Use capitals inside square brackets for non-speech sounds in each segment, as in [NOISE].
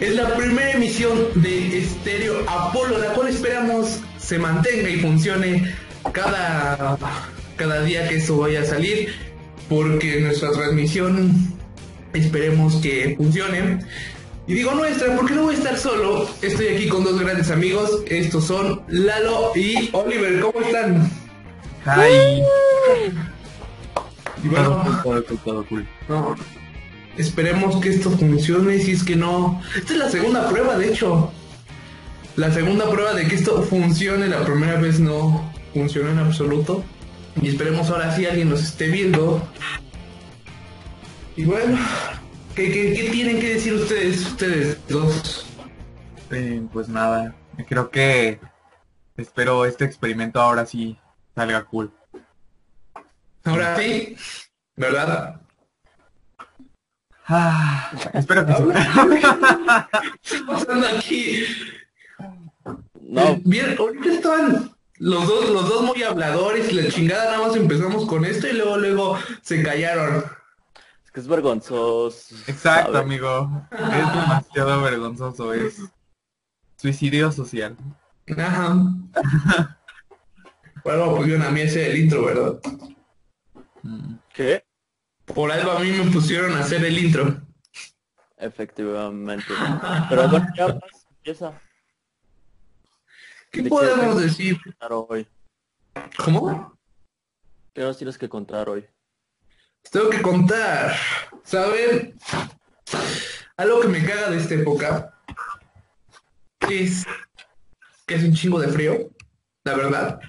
es la primera emisión de Estéreo Apolo, la cual esperamos se mantenga y funcione cada, cada día que esto vaya a salir, porque nuestra transmisión esperemos que funcione. Y digo nuestra, porque no voy a estar solo. Estoy aquí con dos grandes amigos. Estos son Lalo y Oliver. ¿Cómo están? Hi. Y bueno, Todo, todo, todo cool. no, esperemos que esto funcione. Si es que no. Esta es la segunda prueba, de hecho. La segunda prueba de que esto funcione. La primera vez no funcionó en absoluto. Y esperemos ahora sí alguien nos esté viendo. Y bueno, ¿qué, qué, qué tienen que decir ustedes, ustedes dos? Eh, pues nada, creo que espero este experimento ahora sí salga cool. Ahora sí, ¿verdad? Ah, espero que. ¿Qué está pasando aquí? No, Bien, ahorita estaban los dos, los dos muy habladores y la chingada nada más empezamos con esto y luego luego se callaron. es que es vergonzoso. Exacto, amigo. Es demasiado vergonzoso, es suicidio social. Ajá. Bueno, pues yo a mí ese el intro, ¿verdad? ¿Qué? Por algo a mí me pusieron a hacer el intro. Efectivamente. Pero bueno, ya más, empieza ¿Qué ¿De qué podemos decir? hoy. ¿Cómo? ¿Qué nos tienes que contar hoy? Les tengo que contar. ¿Saben? Algo que me caga de esta época es que es un chingo de frío, la verdad.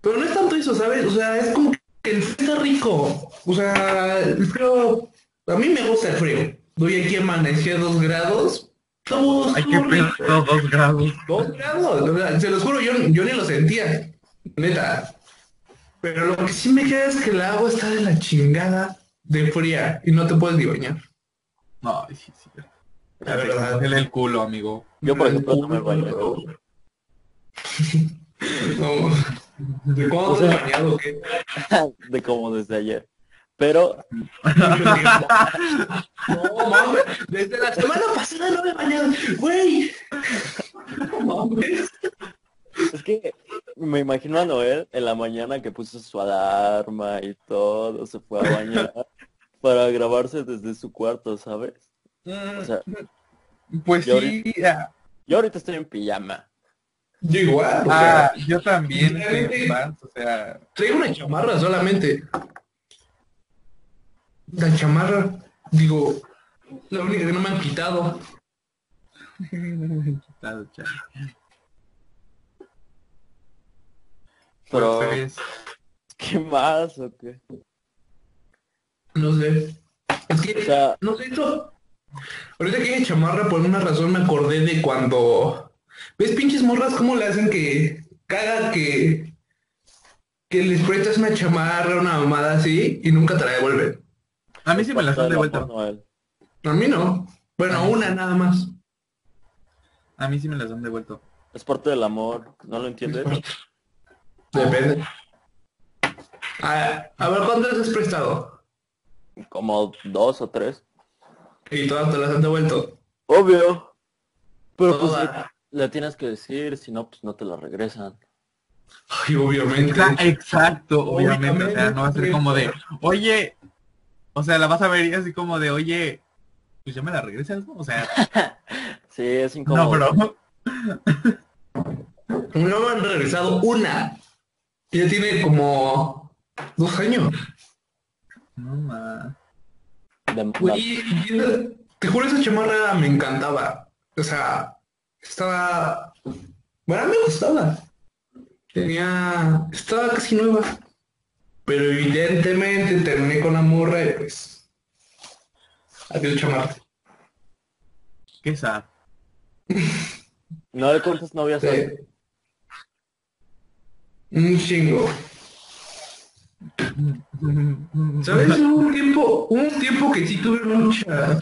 Pero no es tanto eso, ¿sabes? O sea, es como que el frío está rico. O sea, el frío... A mí me gusta el frío. Doy aquí amanecí a dos grados. Todo Hay que pedir dos grados. Dos grados, o sea, se los juro, yo, yo ni lo sentía, neta. Pero lo que sí me queda es que el agua está de la chingada de fría y no te puedes ni bañar. No, sí, sí. La verdad. Duele el culo, amigo. Yo, por ejemplo, no me baño. [LAUGHS] No. ¿De cuándo O te has bañado qué? [LAUGHS] De como desde ayer. Pero, No, mames, [LAUGHS] desde la semana pasada no me he bañado, güey. No mames. es que me imagino a Noel en la mañana que puso su alarma y todo, se fue a bañar [LAUGHS] para grabarse desde su cuarto, ¿sabes? O sea, Pues Yo sí. ah, yo ahorita estoy en pijama. Yo igual, o Ah, sea, yo también estoy en o sea, traigo una chamarra solamente. La chamarra, digo, la única que no me han quitado. [LAUGHS] quitado, chale. Pero, Pues, ¿qué más o qué? No sé. Es que, O sea, no sé, eso. Ahorita que hay chamarra, por una razón me acordé de cuando. ¿Ves pinches morras cómo le hacen que caga que. que les prestas una chamarra, una mamada así, y nunca te la devuelven? a mí sí me las dan de vuelta. A mí no. Bueno, una nada más. A mí sí me las dan de vuelta. Es parte del amor, ¿no lo entiendes? Depende. A, a ver, ¿cuántas has prestado? Como dos o tres. Y todas te las han devuelto. Obvio. Pero pues Todas. Le, tienes que decir, si no, pues no te la regresan. Ay, obviamente. Exa- Exacto, obviamente. O sea, no va a ser como de, oye, o sea, la vas a ver y así como de, oye, pues ya me la regresas, ¿no? O sea, [LAUGHS] Sí, es no, incómodo. bro. [LAUGHS] No me han regresado una. Ya tiene como dos años. No, ma. Y- te juro, esa chamarra me encantaba. O sea, estaba... Bueno, me gustaba. Tenía... Estaba casi nueva. Pero evidentemente terminé con la morra y pues... Adiós, chamarra. Qué sad. [LAUGHS] No le cuentes novias hoy. Sí. Un chingo. ¿Sabes? Hubo un tiempo, hubo un tiempo que sí tuve mucha.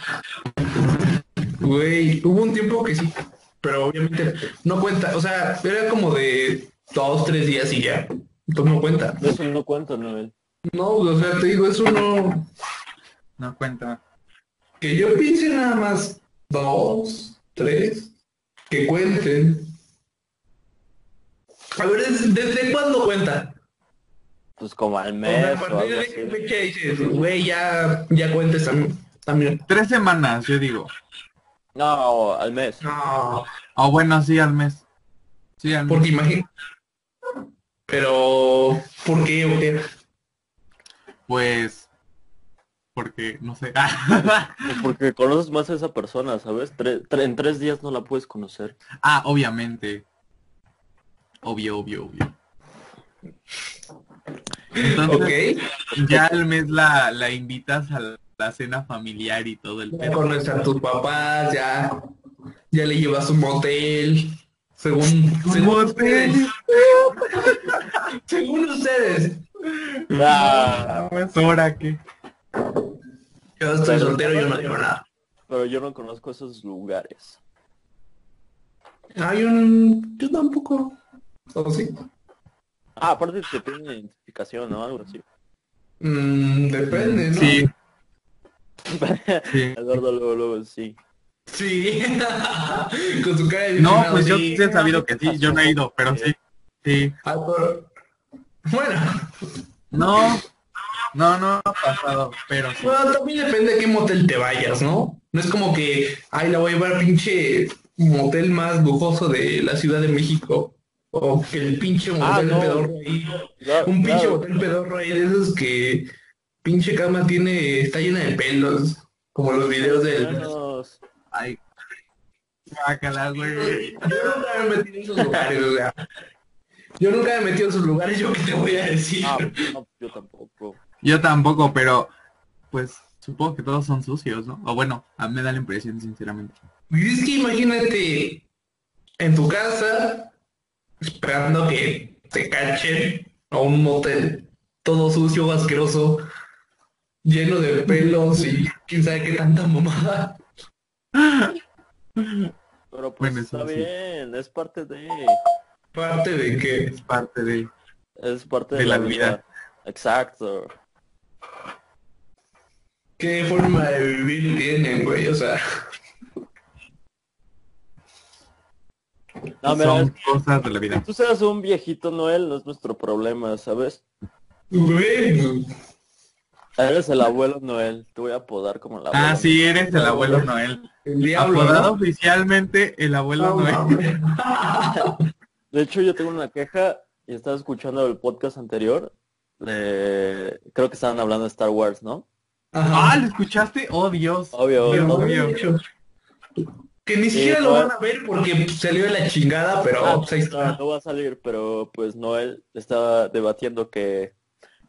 Güey, hubo un tiempo que sí. Pero obviamente no cuenta. O sea, era como de dos, tres días y ya. Entonces no cuenta. Eso no cuento, Noel. No, o sea, te digo, eso no. No cuenta. Que yo piense nada más dos, tres, que cuenten. A ver, ¿desde, desde cuándo cuenta? Pues como al O sea, mes a o partir algo de así. qué fecha dices, güey, ya, ya cuentes también. Tres semanas, yo digo. No, al mes. No, O bueno, sí, al mes. Sí, al mes. porque imagino. Pero, ¿por qué o qué? Pues... Porque, no sé. [LAUGHS] Pues porque conoces más a esa persona, ¿sabes? Tre- tre- en tres días no la puedes conocer. ah, obviamente. Obvio, obvio, obvio. Entonces, ya al mes la, la invitas a la cena familiar y todo el Ya conoces a tus papás, ya, ya le llevas un motel. Según, según ustedes. [LAUGHS] según ustedes. Pues ahora que... Yo estoy soltero, yo no digo nada. pero yo no conozco esos lugares. Hay un... Yo tampoco. ¿O sí? Ah, aparte te piden identificación, ¿no? Algo así. Mm, depende, ¿no? Sí, [LAUGHS] sí. Eduardo luego, luego, sí. Sí. [LAUGHS] Con su cara de No, pues yo sí. he sabido que sí, yo no he ido, pero sí. Sí. Ah, pero- Bueno, No, no, no ha pasado, pero sí. bueno, también depende de qué motel te vayas, ¿no? No es como que, ay, la voy a llevar al pinche motel más lujoso de la Ciudad de México. O que el pinche motel Ah, no. pedorro ahí. Claro, Un pinche claro. motel pedorro ahí de esos que pinche cama tiene, está llena de pelos. Como los videos del... Ay. Guácala, güey. Yo nunca me he metido en esos lugares, o sea. Yo nunca me he metido en esos lugares, yo qué te voy a decir. Ah, no, yo tampoco. Yo tampoco, pero pues supongo que todos son sucios, ¿no? O bueno, a mí me da la impresión, sinceramente. Y es que imagínate en tu casa esperando que te cachen a un motel todo sucio, asqueroso, lleno de pelos y quién sabe qué tanta mamada. Pero pues Bueno, está sí. bien, es parte de... Parte de que Es parte de... Es parte de, De la, la vida. vida. Exacto. qué forma de vivir tienen, güey, o sea. No, mira, son es- cosas de la vida. tú seas un viejito Noel, no es nuestro problema, ¿sabes? Güey, Eres el abuelo Noel, te voy a apodar como el abuelo. Ah, sí, eres el abuelo Noel. el diablo. Apodado ¿no? oficialmente el abuelo No, Noel. [LAUGHS] De hecho, yo tengo una queja y estaba escuchando el podcast anterior. de- Creo que estaban hablando de Star Wars, ¿no? Ajá. Ah, ¿lo escuchaste? Oh, Dios. Obvio, Pero, obvio. obvio. Que ni siquiera lo van a ver porque salió de la chingada, pero Ah, pues ahí no, está. no va a salir, pero pues Noel estaba debatiendo que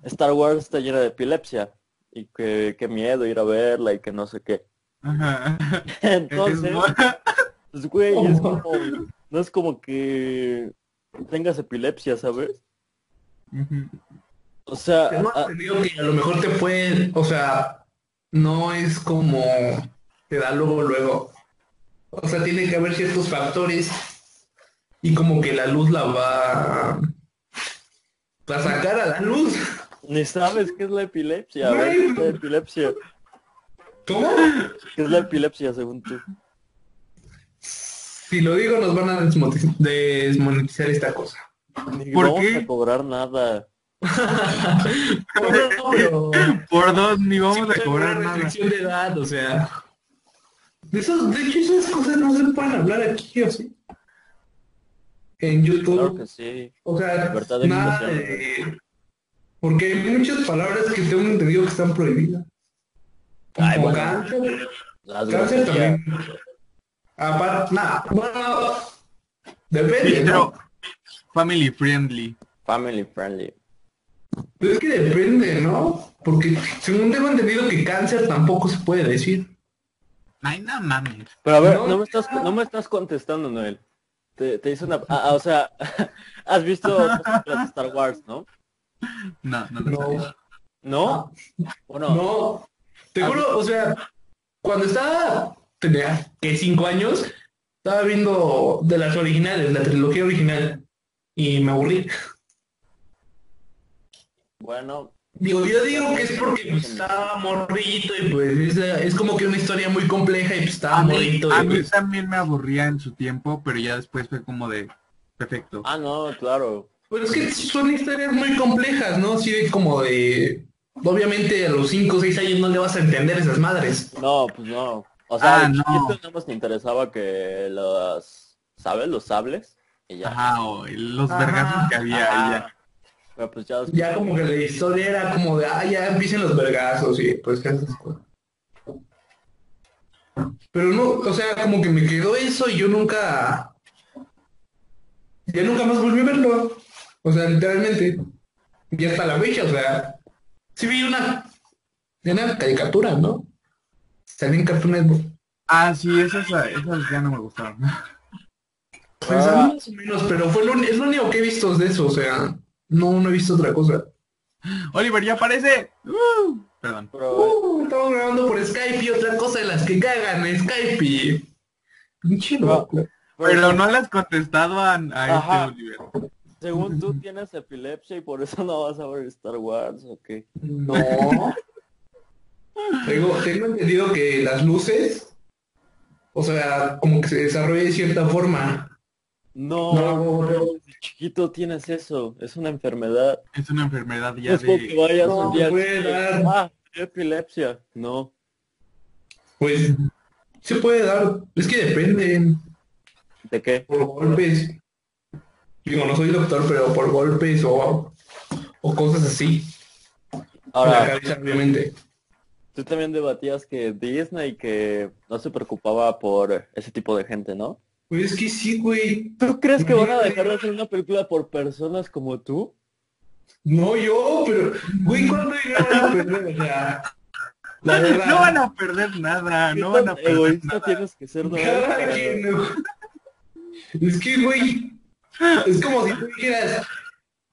Star Wars está llena de epilepsia y que qué miedo ir a verla y que no sé qué. Ajá. [LAUGHS] Entonces, [LAUGHS] Es- [LAUGHS] pues güey, es como, no es como que tengas epilepsia, ¿sabes? O sea, Tengo entendido que a lo mejor te puede, o sea, no es como te da luego, luego. O sea, tiene que haber ciertos factores y como que la luz la va a sacar a la luz. Ni sabes qué es la epilepsia. A ver, ¿qué es la epilepsia? ¿Cómo? ¿Qué es la epilepsia según tú? Si lo digo nos van a desmonetiz- desmonetizar esta cosa. Ni ¿Por vamos qué? a cobrar nada. Por dos [LAUGHS] ni vamos Sí, a cobrar una nada. restricción de edad, o sea. De, esos, de hecho, esas cosas no se pueden hablar aquí, ¿o sí? En YouTube. Claro que sí. O sea, nada de... Porque hay muchas palabras que tengo entendido que están prohibidas. Ay, Como bueno. cáncer. Las Cáncer también. Aparte, nada. Bueno, depende, Sí, ¿no? pero family friendly. Family friendly. Pero es que depende, ¿no? Porque según tengo entendido que cáncer tampoco se puede decir. Ay, no mames. Pero a ver, No. no, me estás no me estás contestando, Noel. Te, te hice una ah, o sea, [LAUGHS] has visto de Star Wars, ¿no? No, no lo sabía. No, ¿No? ¿O no? no. Te juro, o sea, cuando estaba, tenía que cinco años, estaba viendo de las originales, la trilogía original, y me aburrí. Bueno, Digo, yo digo que es porque pues, estaba morrito y pues es, es como que una historia muy compleja y pues estaba A mí, morrito. a y, mí pues, también me aburría en su tiempo, pero ya después fue como de perfecto. Ah, no, claro. Pero es que son historias muy complejas, ¿no? Así de como de... Obviamente a los 5 o 6 años no le vas a entender esas madres. No, pues no. O sea, Ah, no. chiquito nada más te interesaba que los, ¿sabes? Los sables. Y ya. Ajá, o los vergazos que había Ajá. y ya. Pero pues ya. Ya como que la historia era como de, ah, ya empiecen los vergazos y pues que esas cosas. Pero no, o sea, como que me quedó eso y yo nunca... Ya nunca más volví a verlo. O sea, literalmente. Y hasta la fecha, o sea... Sí vi una... Una caricatura, ¿no? Salí en Cartoon Network. Ah, sí, esas, esas ya no me gustaron. Pues a mí más o menos, pero fue lo, es lo único que he visto de eso, o sea... No, no he visto otra cosa. Oliver, ya aparece. Uh, perdón. Pero, Uh, estamos grabando por Skype y otra cosa de las que cagan Skype y... Pinche loco. Pero no le has contestado a, a este Oliver. Según tú tienes epilepsia y por eso no vas a ver Star Wars, ¿o qué? No. [LAUGHS] tengo, tengo entendido que las luces, o sea, como que se desarrolla de cierta forma. No, No, no. desde chiquito tienes eso. Es una enfermedad. Es una enfermedad ya es como que de... vayas No, un día puede dar. Ah, epilepsia. No. Pues se puede dar, es que depende ¿De qué? por golpes. Digo, no soy doctor, pero por golpes o, o cosas así. La Ahora, cabeza, obviamente. tú también debatías que Disney que no se preocupaba por ese tipo de gente, ¿no? Pues es que sí, güey. ¿Tú crees que van a dejar de hacer una película por personas como tú? No yo, pero, güey, ¿cuándo llegaron a perder? O sea, la verdad. No van a perder nada, ¿Qué no van a perder egoísta nada. tienes que ser, no? Cada Para- quien, ¿no? Es que, güey, es como si tú dijeras,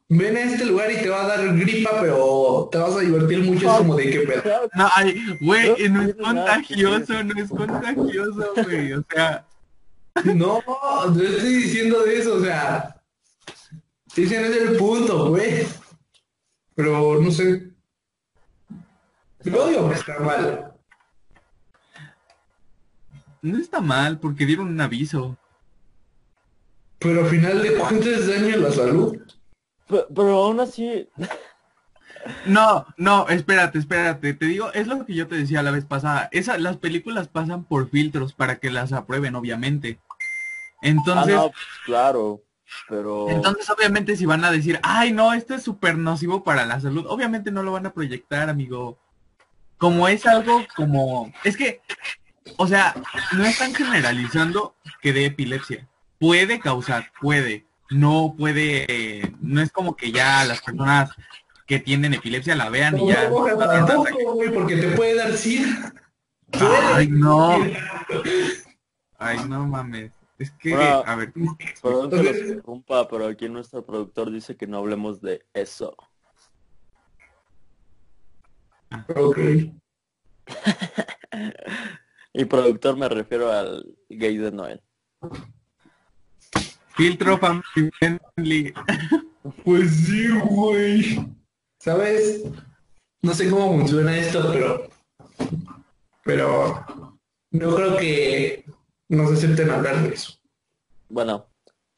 ven a este lugar y te va a dar gripa, pero te vas a divertir mucho. Es como de pero, Claro, No, ay, güey, No es contagioso, no es contagioso, güey. O sea, no, no estoy diciendo de eso, o sea, ese no es el punto, güey. Pero, no sé, yo digo que está mal. no está mal porque dieron un aviso. Pero al final de cuentas daña la salud. Pero, pero aún así, No, no, espérate, espérate. Te digo, es lo que yo te decía la vez pasada. Esa, las películas pasan por filtros para que las aprueben, obviamente. Entonces, ah, no, pues, claro, pero entonces obviamente si van a decir, ay no, esto es súper nocivo para la salud, obviamente no lo van a proyectar, amigo. Como es algo como, es que, o sea, no están generalizando que de epilepsia. Puede causar, puede. No puede, eh, no es como que ya las personas que tienen epilepsia la vean y ya. No, porque te puede dar SIDA. Ay, no. [LAUGHS] Ay, no mames. Es que, a ver, perdón que los interrumpa, pero aquí nuestro productor dice que no hablemos de eso. Ok. [LAUGHS] Y productor me refiero al gay de Noel. Filtro [LAUGHS] family friendly. Pues sí, güey. ¿Sabes? No sé cómo funciona esto, pero... Pero... No creo que nos acepten hablar de eso. Bueno,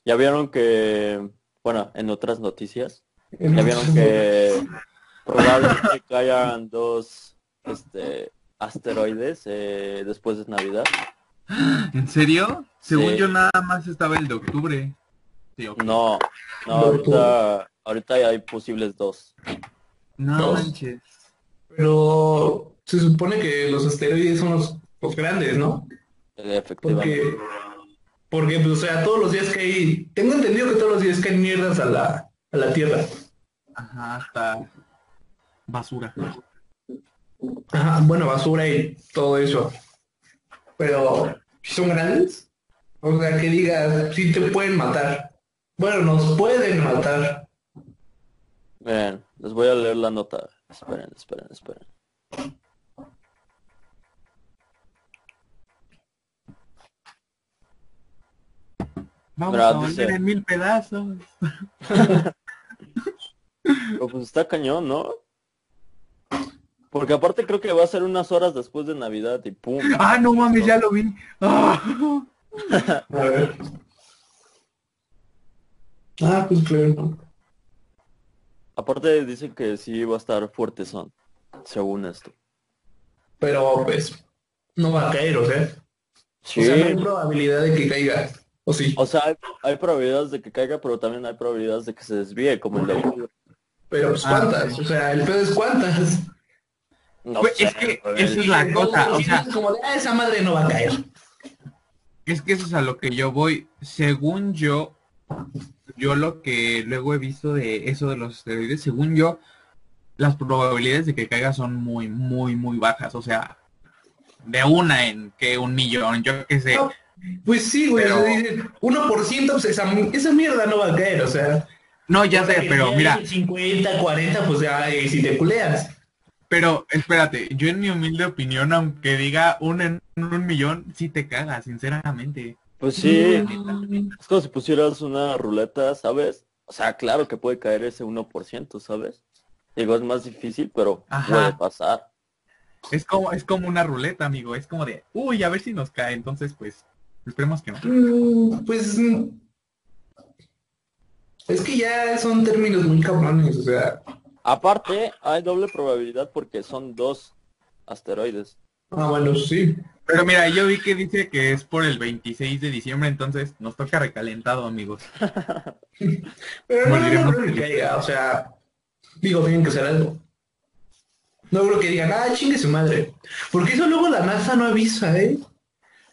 ya vieron que, bueno, en otras noticias, ya vieron que probablemente caigan dos este asteroides eh, después de Navidad. ¿En serio? Según Sí. yo nada más estaba el de octubre. Sí. No, no, ahorita, ahorita ya hay posibles dos. No Dos. manches. Pero se supone que los asteroides son los, los grandes, ¿no? Efectivamente. Porque, porque, pues, o sea, todos los días que hay, tengo entendido que todos los días caen mierdas a la, a la Tierra. Ajá, hasta basura. Ajá, bueno, basura y todo eso. Pero, ¿sí ¿son grandes? O sea, que digas, sí te pueden matar. Bueno, nos pueden matar. Miren, les voy a leer la nota. Esperen, esperen, esperen. Vamos Mira, a volver dice- en mil pedazos. [LAUGHS] Pues está cañón, ¿no? Porque aparte creo que va a ser unas horas después de Navidad y pum. [LAUGHS] Ah, no mames, ya lo vi. Ah. A ver. Ah, pues claro. ¿no? Aparte dicen que sí va a estar fuerte son, según esto. Pero pues no va a caer, o sea. Sí. O sea, no hay probabilidad de que caiga. ¿O sí? O sea, hay, hay probabilidades de que caiga, pero también hay probabilidades de que se desvíe, como el de Pero pues Ah, cuántas. O sea, el pedo es cuántas. No Pues, sé, es que esa es la cosa, o sea, como de, ah, esa madre no va a caer. es que eso es a lo que yo voy. Según yo, yo lo que luego he visto de eso de los esteroides, según yo, las probabilidades de que caiga son muy, muy, muy bajas. O sea, de una en que un millón, yo qué sé. No, Pues sí, güey. Pero- o sea, dicen, 1% pues esa, esa mierda no va a caer, o sea. No, ya sé, pero mira, hay 50, 40, pues ya, eh, si te culeas. Pero espérate, yo en mi humilde opinión, aunque diga un en un millón, sí te cagas, sinceramente. Pues sí, es como si pusieras una ruleta, ¿sabes? O sea, claro que puede caer ese 1%, ¿sabes? Digo, es más difícil, pero Ajá. puede pasar. Es como, es como una ruleta, amigo. Es como de, uy, a ver si nos cae. Entonces, pues, esperemos que no. mm, Pues mm, es que ya son términos muy cabrones, o sea. Aparte, hay doble probabilidad porque son dos asteroides. Ah, bueno, sí. Pero mira, yo vi que dice que es por el 26 de diciembre, entonces nos toca recalentado, amigos. [LAUGHS] Pero no, no creo que caiga, o sea, digo, tienen que hacer algo. No creo que digan, ah, chingue su madre. Porque eso luego la NASA no avisa, ¿eh?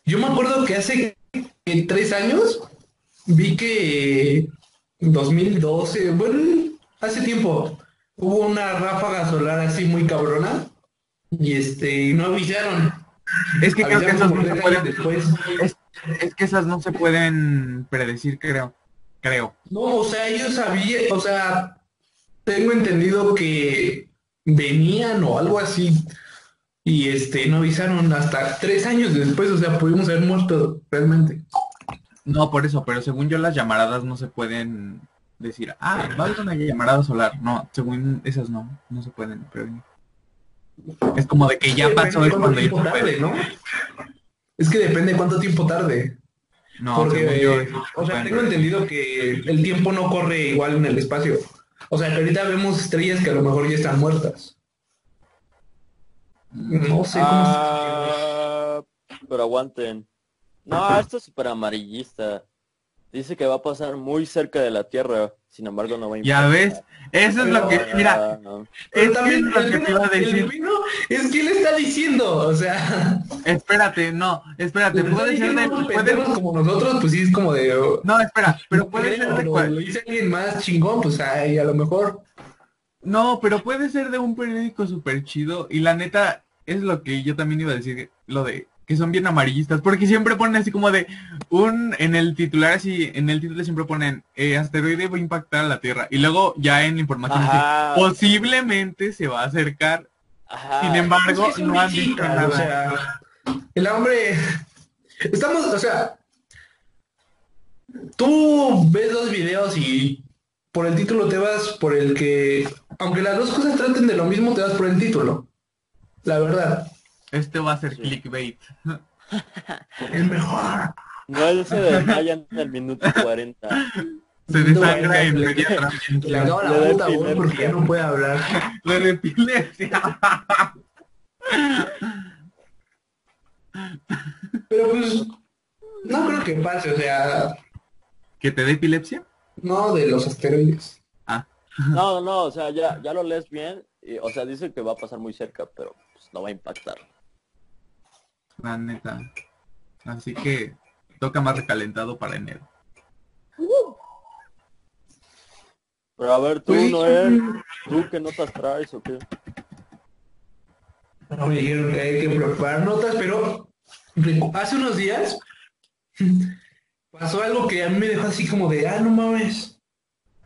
Yo me acuerdo que hace tres años vi que en 2012, bueno, hace tiempo, hubo una ráfaga solar así muy cabrona y este, y no avisaron. Es que creo que esas no se pueden, después. es, es que esas no se pueden predecir, creo. Creo. No, o sea, ellos sabían, o sea, tengo entendido que venían o algo así y este no avisaron hasta tres años después, o sea, pudimos haber muerto realmente. No, por eso, pero según yo las llamaradas no se pueden decir, ah, va a haber una llamarada solar. No, según esas no, no se pueden prevenir. Es como de que ya Depende pasó es cuando. Es que depende cuánto tiempo tarde. No, porque, yo, eh, o se sea, tengo entendido que el tiempo no corre igual en el espacio. O sea, que ahorita vemos estrellas que a lo mejor ya están muertas. No sé cómo se- Ah, pero aguanten. No, esto es súper amarillista. Dice que va a pasar muy cerca de la Tierra, sin embargo no va a Ya impactar. ves, eso es lo que, mira, Ah, Pero es también que es lo que te iba a decir. es que le está diciendo, o sea, Espérate, no, espérate, puede ser de, puede, como nosotros, pues sí es como de no, espera, pero puede ser de cual- lo dice alguien más chingón, pues ay, a lo mejor. no, pero puede ser de un periódico súper chido y la neta es lo que yo también iba a decir, lo de que son bien amarillistas, porque siempre ponen así como de un, en el titular así, en el título siempre ponen, eh, asteroide va a impactar a la Tierra, y luego ya en la información dice, Ajá, posiblemente se va a acercar, ajá. sin embargo, Es que son no han dicho nada. O sea, el hombre, estamos, o sea, tú ves los videos y por el título te vas por el que, aunque las dos cosas traten de lo mismo, te vas por el título. La verdad, Este va a ser Sí. clickbait. [LAUGHS] es mejor. No él se desmaya en el minuto 40. Se No, desangra en le- media transmisión. Le la da puta voz porque ya no puede hablar. [LAUGHS] Le de epilepsia. Pero pues, no creo que pase, o sea, ¿Que te dé epilepsia? no de los asteroides. No, no, o sea, ya, ya lo lees bien. y, o sea, dice que va a pasar muy cerca, pero pues, no va a impactar. La neta. Así que toca más recalentado para enero. Pero a ver, tú, Pues, Noel, ¿tú qué notas traes o qué? No me dijeron que hay que preparar notas, pero hace unos días pasó algo que a mí me dejó así como de, ah, no mames.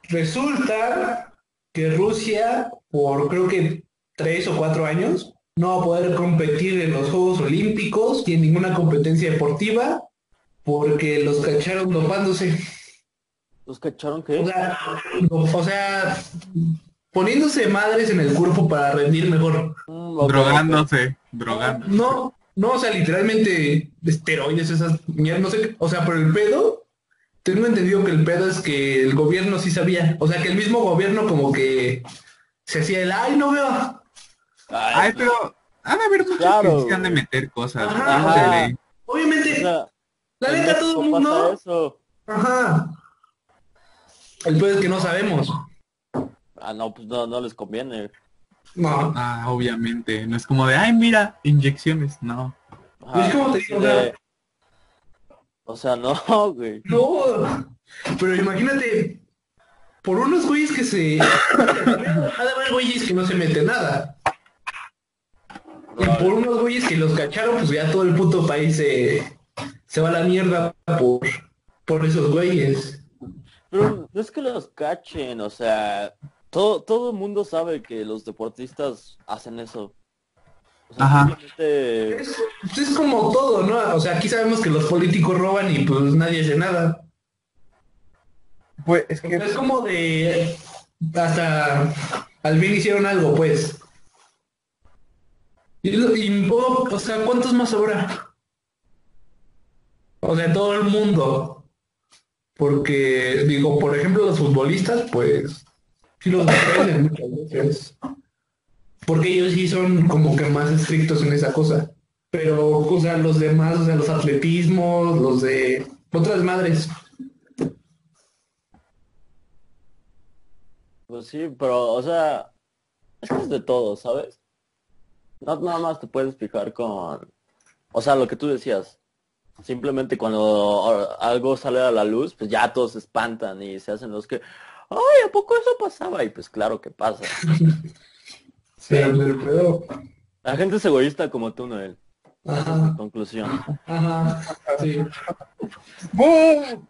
Resulta que Rusia, por creo que tres o cuatro años, no va a poder competir en los Juegos Olímpicos y en ninguna competencia deportiva porque los cacharon dopándose. ¿Los cacharon O qué? sea, no- o sea, poniéndose madres en el cuerpo para rendir mejor. Mm, Drogándose, drogando. No, no, o sea, literalmente esteroides, esas mierdas, no sé, qué. o sea, pero el pedo, tengo entendido que el pedo es que el gobierno sí sabía, o sea, que el mismo gobierno como que se hacía el, ay, no veo. Ay, Ay, pero ha de haber muchos Claro, que han de meter cosas. Ajá. sé, de- o obviamente, sea, la neta todo el mundo, eso. ajá, el es que no sabemos, Ah, no, pues no, no les conviene. no, Ah, obviamente. No es como de, ay, mira, inyecciones. No. Ajá, Es como te digo, o sea- de- O sea, no, [LAUGHS] güey. no, pero imagínate, por unos güeyes que se, [COUGHS] ha de haber güeyes que no se meten nada, y por unos güeyes que los cacharon, pues ya todo el puto país se, se va a la mierda por, por esos güeyes. Pero no es que los cachen, o sea, todo, todo el mundo sabe que los deportistas hacen eso. O sea, Ajá. simplemente- Es, pues es como todo, ¿no? O sea, aquí sabemos que los políticos roban y pues nadie hace nada. Pues es Es como de hasta al fin hicieron algo, pues. Y, y, oh, o sea, ¿cuántos más habrá? O sea, todo el mundo. Porque, digo, por ejemplo, los futbolistas, pues, sí los dependen muchas veces. Porque ellos sí son como que más estrictos en esa cosa. Pero, o sea, los demás, o sea, los atletismos, los de otras madres. Pues sí, pero, o sea, es de todo, ¿sabes? No nada más te puedes fijar con, o sea, lo que tú decías. Simplemente cuando algo sale a la luz, pues ya todos se espantan y se hacen los que, ay, ¿a poco eso pasaba? Y pues claro que pasa. [LAUGHS] Pero, La gente es egoísta como tú, Noel. Esa es mi conclusión. Ajá, sí. [LAUGHS] ¡Bum!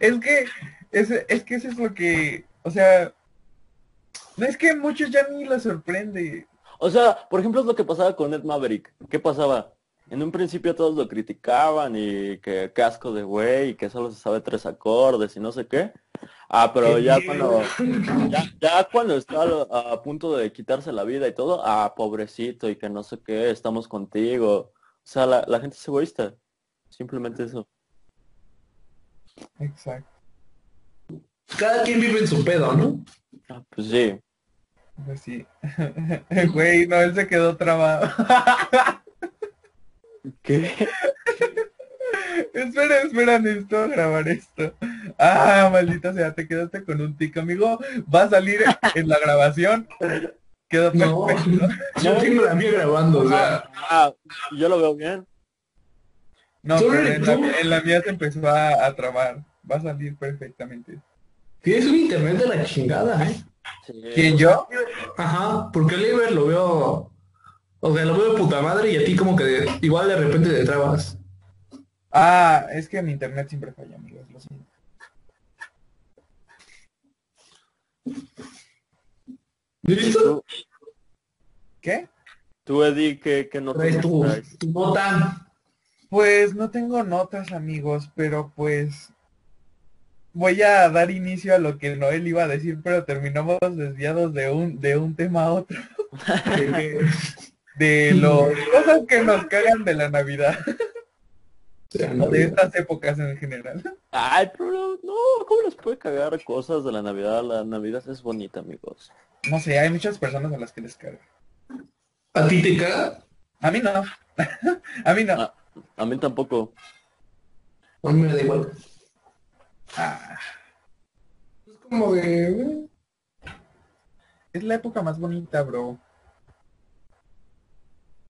Es que, es, es que eso es lo que, o sea, no es que muchos ya ni les sorprende. O sea, por ejemplo, es lo que pasaba con Ed Maverick. ¿Qué pasaba? En un principio todos lo criticaban y que casco de güey y que solo se sabe tres acordes y no sé qué. Ah, pero Qué ya cuando ya, ya cuando está a, a punto de quitarse la vida y todo, ah, pobrecito y que no sé qué, estamos contigo. O sea, la, la gente es egoísta. Simplemente eso. Exacto. Cada quien vive en su pedo, ¿no? Ah, pues sí. Pues sí. [LAUGHS] Güey, no, él se quedó trabado. [LAUGHS] ¿Qué? espera, espera, necesito grabar esto. Ah, maldita sea, te quedaste con un tic, amigo. Va a salir en la grabación. Quedó No, perfecto. [LAUGHS] yo tengo la mía grabando, o sea, Ah, yo lo veo bien. No, pero la, en la mía se empezó a, a trabar. Va a salir perfectamente. tienes un internet de la chingada, ¿eh? Sí. ¿Quién yo? Ajá, porque el Iber lo veo, o sea, lo veo de puta madre y a ti como que de- igual de repente te trabas. Ah, es que mi internet siempre falla, amigos. Lo siento. ¿Listo? ¿Tú, ¿Qué? tú Eddie, ¿qué, qué no Traes tu, tu nota. Pues no tengo notas, amigos, pero pues voy a dar inicio a lo que Noel iba a decir, pero terminamos desviados de un de un tema a otro, de las cosas que nos cagan de la Navidad, de estas épocas en general. Ay, pero no, ¿cómo les puede cagar cosas de la Navidad? La Navidad es bonita, amigos. No sé, hay muchas personas a las que les caga. ¿A ti te caga? A mí no. [LAUGHS] a mí no. Ah, a mí tampoco. A mí me da igual. Ah, Es como de... eh, es la época más bonita, bro.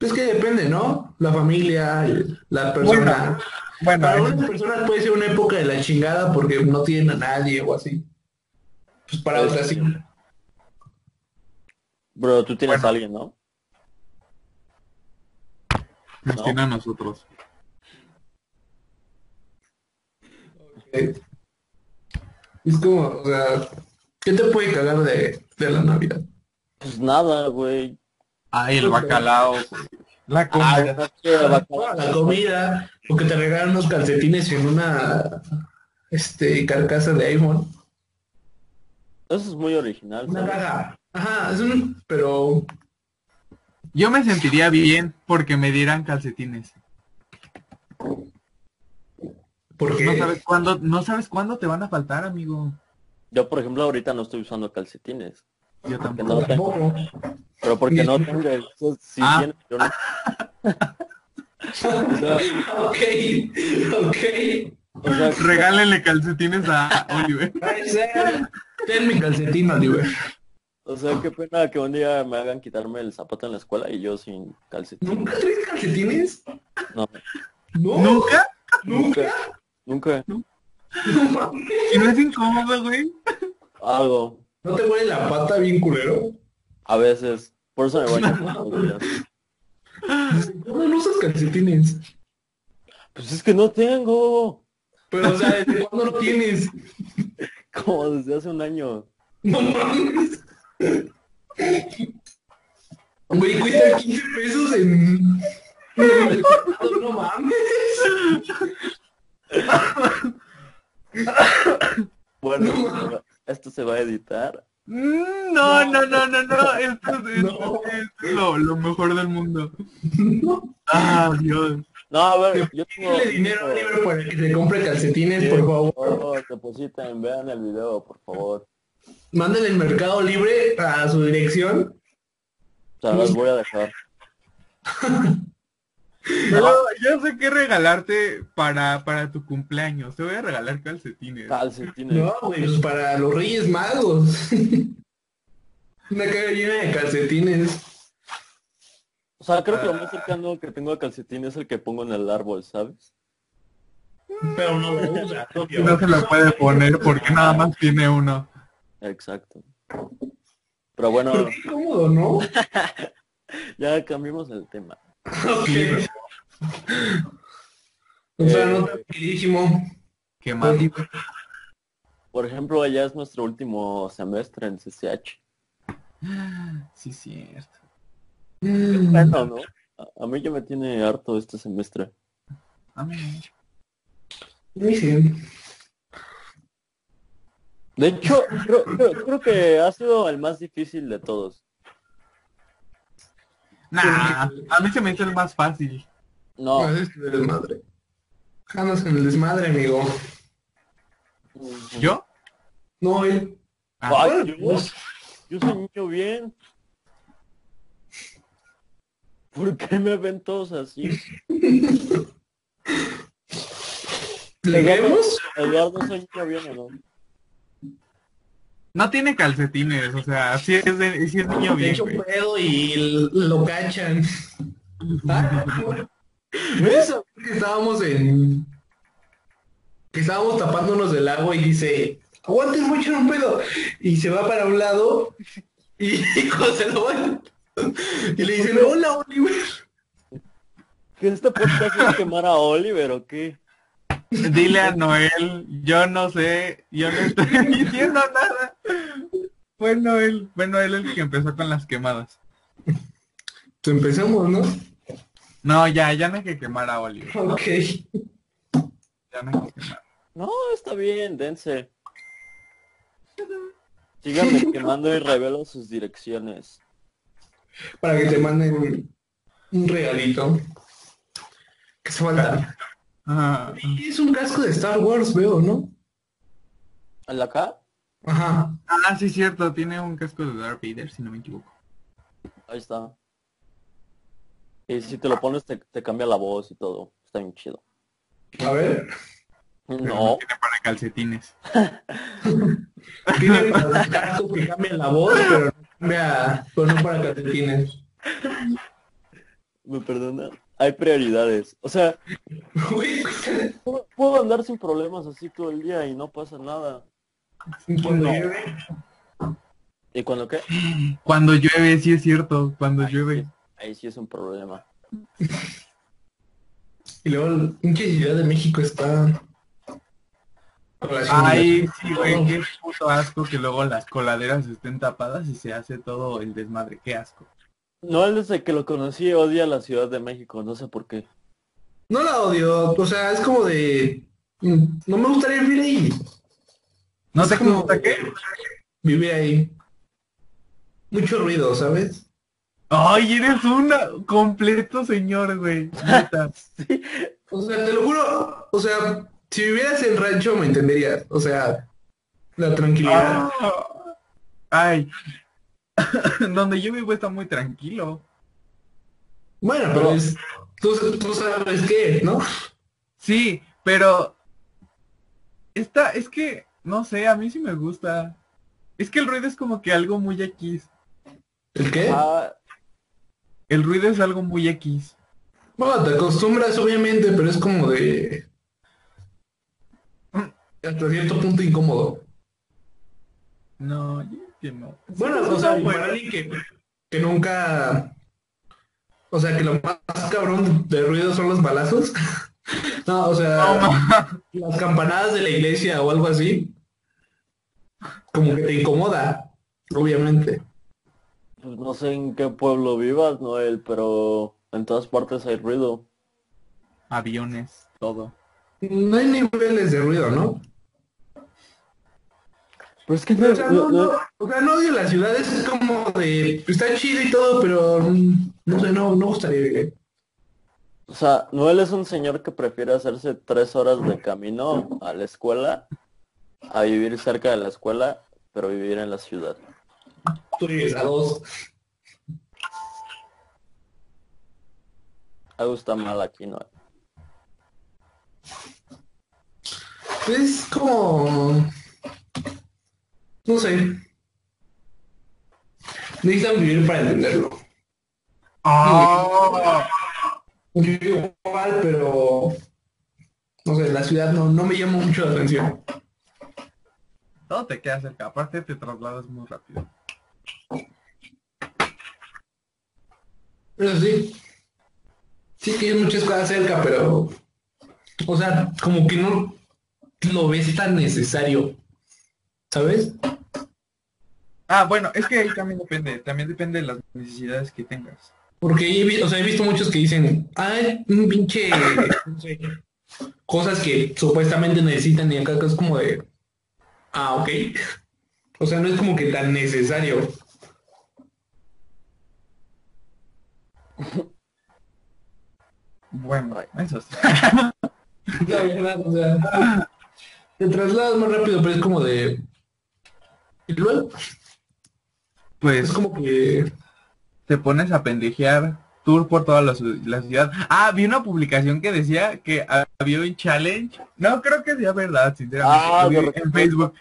Es que depende, ¿no? La familia, la persona. Bueno, Para es- unas personas puede ser una época de la chingada porque no tienen a nadie o así. Pues para Pues, otras sí. Bro, tú tienes Bueno. a alguien, ¿no? nos no. tiene a nosotros. Eh, Es como, o sea, ¿qué te puede cagar de, de la Navidad? Pues nada, güey. Ay, el bacalao. La Ah, comida. bacalao. La comida, o que te regalan unos calcetines en una este carcasa de iPhone. Eso es muy original. Una caga. Ajá, es un... Pero... Yo me sentiría bien porque me dieran calcetines. Porque... No sabes cuándo, no sabes cuándo te van a faltar, amigo. Yo, por ejemplo, ahorita no estoy usando calcetines. Yo tampoco. no tengo. Pero porque no tengo. eso sí Ah. tiene- yo no- o, [LAUGHS] sea, ok, ok. o sea, [LAUGHS] Regálenle calcetines a Oliver. [LAUGHS] Ten mi calcetín, Oliver. o sea, qué pena que un día me hagan quitarme el zapato en la escuela y yo sin calcetín. ¿Nunca traes calcetines? No, ¿No? ¿Nunca? ¿Nunca? Nunca. No mames. [LAUGHS] ¿Y no es incómodo, güey? Algo. ¿No te huele la pata bien culero? A veces. Por eso me baño. ¿Cómo no usas calcetines? Pues es que no tengo. Pero, o sea, ¿desde cuándo no tienes? [LAUGHS] Como desde hace un año. No mames. Güey, cuesta 15 pesos en... [LAUGHS] No mames. Bueno, esto se va a editar. Mm, No, no, no, no, no. Esto, es- No. esto es lo, lo mejor del mundo. No. Ah, Dios. No, a ver, yo tengo... Dinero a Oliver para que se compre calcetines, por favor. Por favor, depositen, vean el video, por favor. Manden el Mercado Libre a su dirección. O sea, los voy a dejar. [LAUGHS] Pero yo sé qué regalarte para, para tu cumpleaños. Te voy a regalar calcetines. Calcetines. No, güey, pues para los Reyes Magos. [LAUGHS] Una caja llena de calcetines. O sea, creo que lo más cercano que tengo a calcetín es el que pongo en el árbol, ¿sabes? Pero no lo usa, obvio. No se lo puede poner porque nada más tiene uno. Exacto. Pero bueno, Pero qué cómodo, ¿no? [LAUGHS] ya cambiemos el tema. [LAUGHS] Ok. O sea, no queridísimo. Qué mal. Por ejemplo, allá es nuestro último semestre en CCH. Sí, cierto. Mm, Bueno, ¿no? A, a mí ya me tiene harto este semestre. A mí. sí. De hecho, creo, creo- creo que ha sido el más difícil de todos. Nah, a mí se me hizo el más fácil. No, No, es el desmadre. Andas en el desmadre, amigo. ¿Yo? No, él. Ah, Ay, yo, yo soy niño bien. ¿Por qué me ven todos así? [LAUGHS] ¿Le queremos? Eduardo, soy niño bien o no? No tiene calcetines, o sea, sí es, de, sí es niño De bien, hecho, güey. pedo y lo cachan. [LAUGHS] Ah, ¿Ves? Que estábamos en... Que estábamos tapándonos del agua y dice, aguanten mucho un pedo. Y se va para un lado y José lo va. Y le dicen, hola, Oliver. ¿Que este podcast es quemar a Oliver o qué? Dile a Noel, yo no sé, yo no estoy [LAUGHS] diciendo nada. Fue Noel, fue Noel el que empezó con las quemadas. Pues empezamos, ¿no? No, ya, ya no hay que quemar a Oliver. Ok. Ya no hay que quemar. No, está bien, dense. Síganme [LAUGHS] quemando y revelo sus direcciones. Para que te manden un regalito. Que se falta. Ah, Es un casco de Star Wars, veo, ¿no? ¿En la acá? Ajá. ah, sí, cierto, tiene un casco de Darth Vader, si no me equivoco. Ahí está. Y si te lo pones te, te cambia la voz y todo. Está bien chido. A ver. No, tiene para calcetines. [LAUGHS] Tiene los cascos que cambian la voz, pero no cambia, pero no para calcetines. me perdonan. Hay prioridades. O sea, puedo, puedo andar sin problemas así todo el día y no pasa nada. cuando llueve. ¿Y cuando qué? Cuando llueve, sí es cierto, cuando Ahí llueve. sí- Ahí sí es un problema. [LAUGHS] Y luego el pinche Ciudad de México está... Ay, sí, güey, qué puto asco que luego las coladeras estén tapadas y se hace todo el desmadre, qué asco. No, él desde que lo conocí odia la Ciudad de México, no sé por qué. No la odio, o sea, es como de... mm, No me gustaría vivir ahí. ¿No como- gusta qué? vivir ahí. Mucho ruido, ¿sabes? Ay, eres un completo señor, güey. [LAUGHS] Sí. O sea, te lo juro, o sea, si vivieras en rancho me entenderías. O sea, la tranquilidad. Ah. Ay. [LAUGHS] Donde yo vivo está muy tranquilo. Bueno, pero es, tú, tú sabes qué, ¿no? Sí, pero está, es que, no sé, a mí sí me gusta. Es que el ruido es como que algo muy X. ¿El qué? Ah, El ruido es algo muy X. Bueno, te acostumbras obviamente, pero es como de... Hasta cierto punto incómodo. No, yo que no. Bueno, o sea, para alguien que, que nunca... O sea, que lo más cabrón de ruido son los balazos. [LAUGHS] No, o sea, las campanadas de la iglesia o algo así. Como que te incomoda, obviamente. pues no sé en qué pueblo vivas, Noel, pero en todas partes hay ruido. aviones, todo. No hay niveles de ruido, ¿no? Pero es que O sea, no, no- no, o sea, no odio la ciudad, es como de... Está chido y todo, pero mm, no sé, no, no gustaría vivir. O sea, Noel es un señor que prefiere hacerse tres horas de camino a la escuela a vivir cerca de la escuela, pero vivir en la ciudad. Tú vives a dos. Algo está mal aquí, Noel. Es como... No sé. Necesitan vivir para entenderlo. ¡Oh! Yo igual, pero... No sé, la ciudad no, no me llama mucho la atención. Todo te queda cerca. Aparte te trasladas muy rápido. Pero sí. Sí que hay muchas cosas cerca, pero... O sea, como que no lo ves tan necesario. ¿Sabes? Ah, bueno, es que ahí también depende. También depende de las necesidades que tengas. Porque he, o sea, he visto muchos que dicen, ay, un pinche, no sé, cosas que supuestamente necesitan y acá es como de, ah, ok. O sea, no es como que tan necesario. Bueno, eso sí. La verdad, o sea, te trasladas más rápido, pero es como de, y luego, Pues es como que, te pones a pendejear tour por toda la, ciu- la ciudad. Ah, vi una publicación que decía que había un challenge. No creo que sea verdad, sinceramente. Ah, Lo de en Facebook.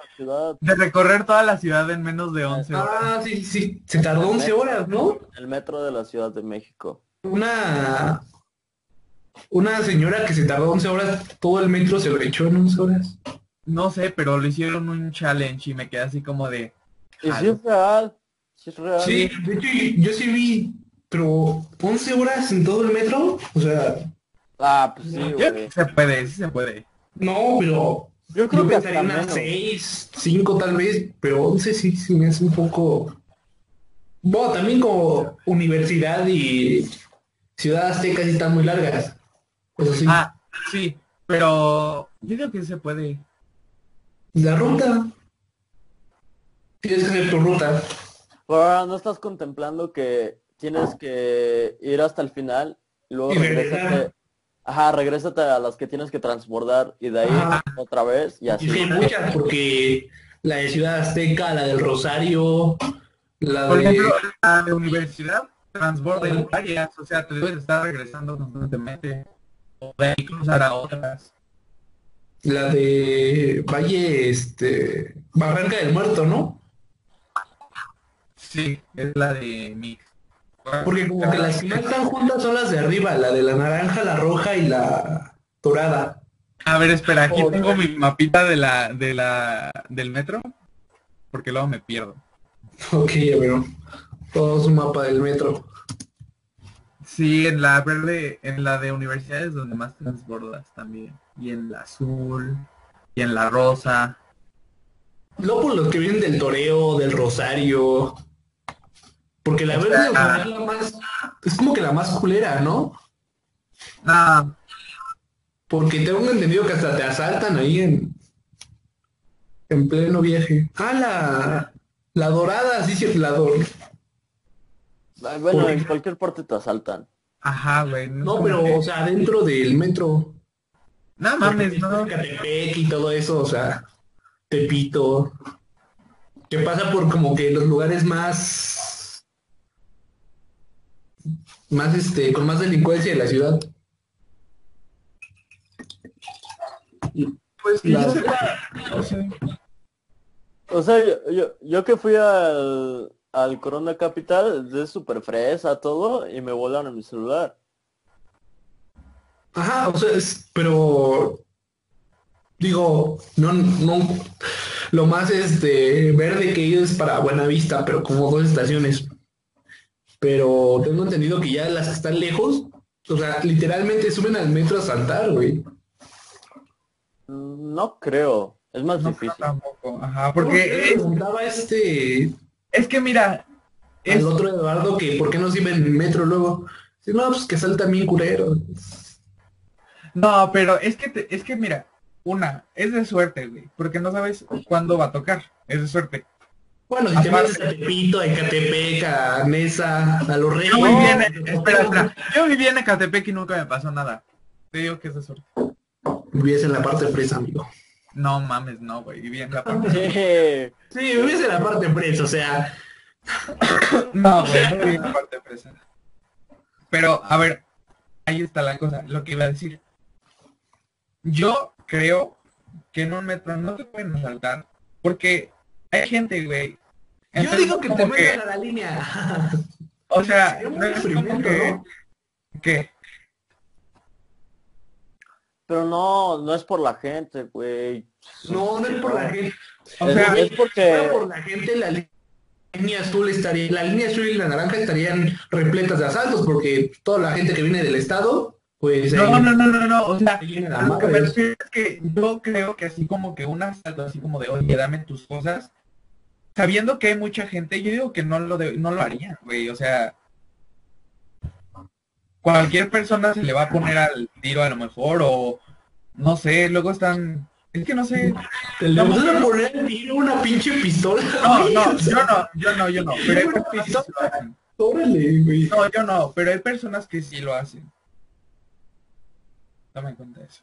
De recorrer toda la ciudad en menos de 11 horas. ah, sí, sí, se tardó 11 horas, ¿no? El metro de la Ciudad de México. Una, una señora que se tardó 11 horas, todo el metro se lo echó en 11 horas. No sé, pero le hicieron un challenge y me quedé así como de... Y sí es real. Sí es real. Sí, de hecho yo sí vi, pero 11 horas en todo el metro, o sea, Ah, pues sí, güey. se puede, sí se puede. no, pero Yo creo yo que pensaría unas menos. 6, 5 tal vez, pero 11 sí, sí me hace un poco... Bueno, también como universidad y ciudad azteca sí están muy largas. Eso sí. Ah, sí, pero yo creo que se puede. La ruta. Tienes que hacer tu ruta. Pero ahora no estás contemplando que tienes que ir hasta el final y luego Y regresar. regrésate. Ajá, regrésate a las que tienes que transbordar y de ahí Ajá. otra vez y Y así. sí hay muchas, porque la de Ciudad Azteca, la del Rosario, la Por de... ejemplo, la de universidad transborda en varias, o sea, te debes estar regresando constantemente. O de ahí cruzar a otras. La de Valle, este, Barranca del Muerto, ¿no? Sí, es la de Mix. Porque como que las que están juntas son las de arriba, la de la naranja, la roja y la dorada. A ver, espera, aquí Oh, tengo mi mapita de la, de la, del metro, porque luego me pierdo. Ok, ya veo. Todo su mapa del metro. Sí, en la verde, en la de universidades donde más transbordas también. Y en la azul, y en la rosa. Luego por los que vienen del Toreo, del Rosario. Porque la verde o sea, es la más, es como que la más culera, ¿no? Ah, Porque tengo entendido que hasta te asaltan ahí en, en pleno viaje. Ah, la, La dorada, sí, sí, la dorada. Bueno, Por- en cualquier parte te asaltan. Ajá, güey. No, pero, o sea, dentro del metro. No mames, no. Catepec y todo eso, o sea, Tepito. Que pasa por como que los lugares más. Más este, con más delincuencia de la ciudad. Pues que La- yo sepa, no sé. O sea, yo, yo, yo que fui al, al Corona Capital, de súper fresa, todo, y me volaron mi celular. Ajá, o sea, es- pero digo, no, no, lo más este verde que he ido es para Buenavista, pero como dos estaciones. Pero tengo entendido que ya las que están lejos, o sea, literalmente suben al metro a saltar, güey. Mm, No creo, es más No, difícil. tampoco. Ajá, porque es, preguntaba este es que mira, es, al otro Eduardo que por qué no sirve en el metro luego. Dice, no, pues que saltan bien culero. no, pero es que te- es que mira, una, es de suerte, güey, porque no sabes cuándo va a tocar, es de suerte. Bueno, si te metes a Tepito, a Ecatepec, a Nesa, a Los Reyes. Yo viví en, no, espera, espera, yo viví en Ecatepec y nunca me pasó nada. Te digo que es suerte. Vivías en la parte fresa, amigo. No mames, no, güey, viví en la parte. Sí, Sí, vivías en la parte fresa, o sea, [COUGHS] No, güey, no viví en la parte fresa. Pero, a ver, ahí está la cosa, lo que iba a decir. Yo creo que en un metro no te pueden asaltar porque hay gente, güey. yo digo que te metas a la línea. [LAUGHS] O sea, no es como que... ¿no? ¿Qué? pero no, no es por la gente, güey. No, no es por la gente. O Es- sea, es Si porque... fuera por la gente, la línea azul estaría, la línea azul y la naranja estarían repletas de asaltos, porque toda la gente que viene del estado, pues No, no, no, no, no, o sea, lo que me refiero es que yo creo que así como que un asalto, así como de, oye, dame tus cosas, sabiendo que hay mucha gente, yo digo que no lo, de- no lo haría, güey, o sea, cualquier persona se le va a poner al tiro a lo mejor, o no sé, luego están, es que no sé, Le vas a poner al tiro una pinche pistola. no, [LAUGHS] no, yo no, yo no, yo no, pero hay personas que sí lo hacen. Órale, güey. No, yo no, pero hay personas que sí lo hacen. Toma en cuenta eso.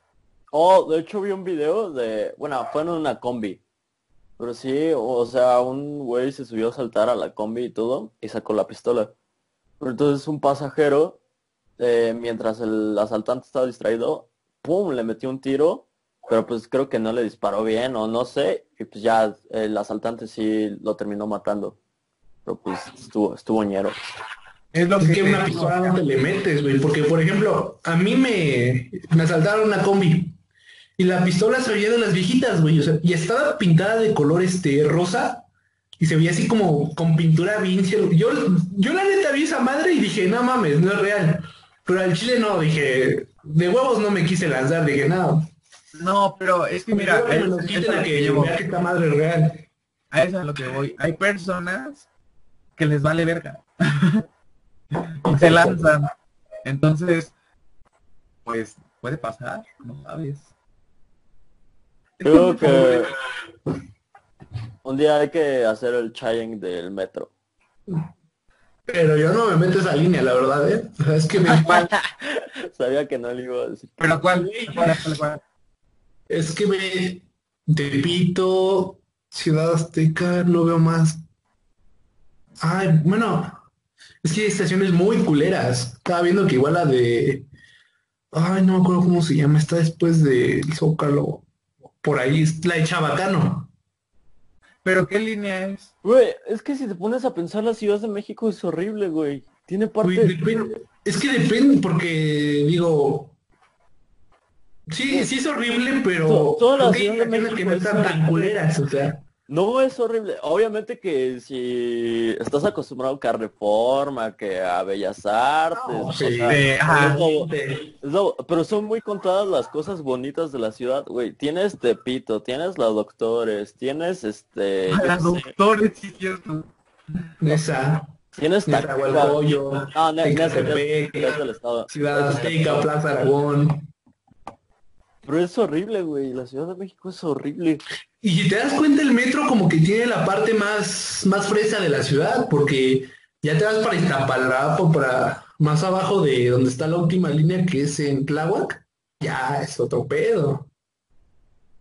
Oh, de hecho vi un video de, bueno, fue en una combi. Pero sí, o sea, un güey se subió a saltar a la combi y todo y sacó la pistola. Pero entonces un pasajero, eh, mientras el asaltante estaba distraído, ¡pum! le metió un tiro, pero pues creo que no le disparó bien o no sé, y pues ya el asaltante sí lo terminó matando. Pero pues estuvo, estuvo ñero. Es lo Es que, una pistola no te le metes, güey, porque por ejemplo, a mí me, me asaltaron una combi y la pistola se veía de las viejitas, güey, o sea, y estaba pintada de color este rosa y se veía así como con pintura vinci. Yo, yo la neta vi esa madre y dije, no mames, no es real. Pero al chile no, dije, de huevos no me quise lanzar, dije, no. No, pero es que mira, me lo quiten a que llevo. vea que esta madre es real. A eso es a lo que voy. Hay personas que les vale verga. [LAUGHS] y se lanzan. Entonces, pues, puede pasar, no sabes. Creo [LAUGHS] que un día hay que hacer el challenge del metro. Pero yo no me meto esa línea, la verdad, ¿eh? Es que me, [LAUGHS] Sabía que no le iba a decir. Pero ¿cuál? ¿Cuál, cuál, cuál? Es que me Tepito, Ciudad Azteca, no veo más. Ay, bueno, es que hay estaciones muy culeras. Estaba viendo que igual la de. Ay, no me acuerdo cómo se llama, está después de Zócalo. Por ahí, la de Chabacano. ¿Pero qué línea es? Güey, es que si te pones a pensar la Ciudad de México es horrible, güey. Tiene Güey, parte... depende- es que depende, porque digo. Sí, sí es horrible, pero. To- toda la creo que de no es están tan culeras, o sea. No es horrible. Obviamente que si estás acostumbrado que a Reforma, que a Bellas Artes, No, sí. sea, pero son muy contadas las cosas bonitas de la ciudad, güey. Tienes Tepito, tienes la Doctores, tienes este, sé, doctora, sí, cierto. Esa, tienes. Ciudad Azteca, Plaza Aragón. Pero es horrible, güey. La Ciudad de México es horrible. Y si te das cuenta, el metro como que tiene la parte más, más fresa de la ciudad, porque ya te vas para Iztapalapa, para más abajo de donde está la última línea, que es en Tláhuac, ya es otro pedo.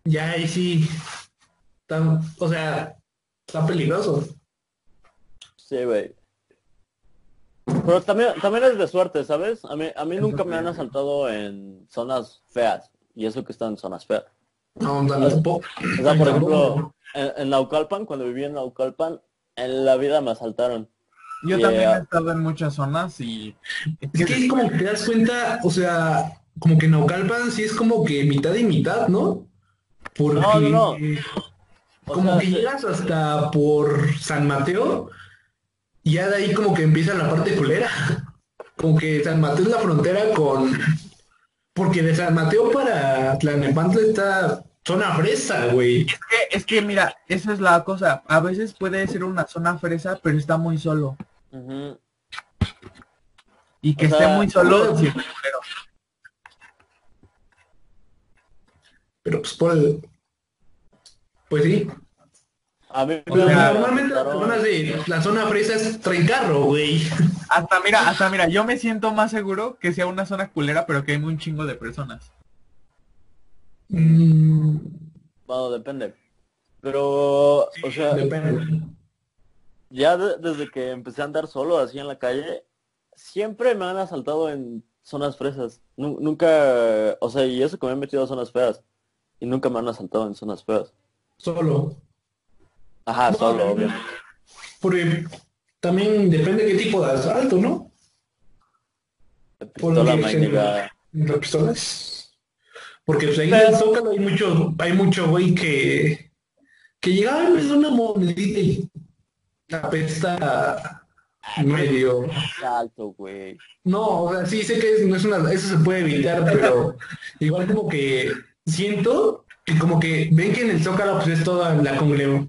Ya ahí sí, o sea, está peligroso. Sí, güey. Pero también, también es de suerte, ¿sabes? A mí, a mí nunca me han asaltado en zonas feas. Y eso que están en zonas feas. No. O sea, por ejemplo, en, en Naucalpan, cuando viví en Naucalpan, en la vida me asaltaron. Yo Yeah. también he estado en muchas zonas y... Es que es como que te das cuenta, o sea, como que Naucalpan sí es como que mitad y mitad, ¿no? Porque No, no, no. O como sea, que llegas hasta por San Mateo y ya de ahí como que empieza la parte culera. Como que San Mateo es la frontera con... Porque de San Mateo para Tlalnepantla está zona fresa, güey. Es que, es que mira, esa es la cosa. A veces puede ser una zona fresa, pero está muy solo. Y que O esté sea, muy solo, sí, pero Pero pues por el... Pues sí. A mí O sea, me normalmente las personas de la zona fresa es traen carro, güey. hasta mira, hasta mira, yo me siento más seguro que sea una zona culera, pero que hay un chingo de personas. Mm, Bueno, depende. Pero, o sea, depende. ya de- desde que empecé a andar solo así en la calle, siempre me han asaltado en zonas fresas. Nu- nunca, o sea, y eso que me he metido a zonas feas. Y nunca me han asaltado en zonas feas. Solo. Ajá, No, solo, obviamente. Porque también depende qué tipo de asalto, ¿no? Pistola Porque magnética. Las pistolas. Porque pues ahí en el Zócalo hay mucho, hay mucho güey que, que llegaba da una monedita y apesta medio. Alto, güey. No, o sea, sí sé que es- no es una, eso se puede evitar, pero [LAUGHS] igual como que siento que como que ven que en el Zócalo pues es toda la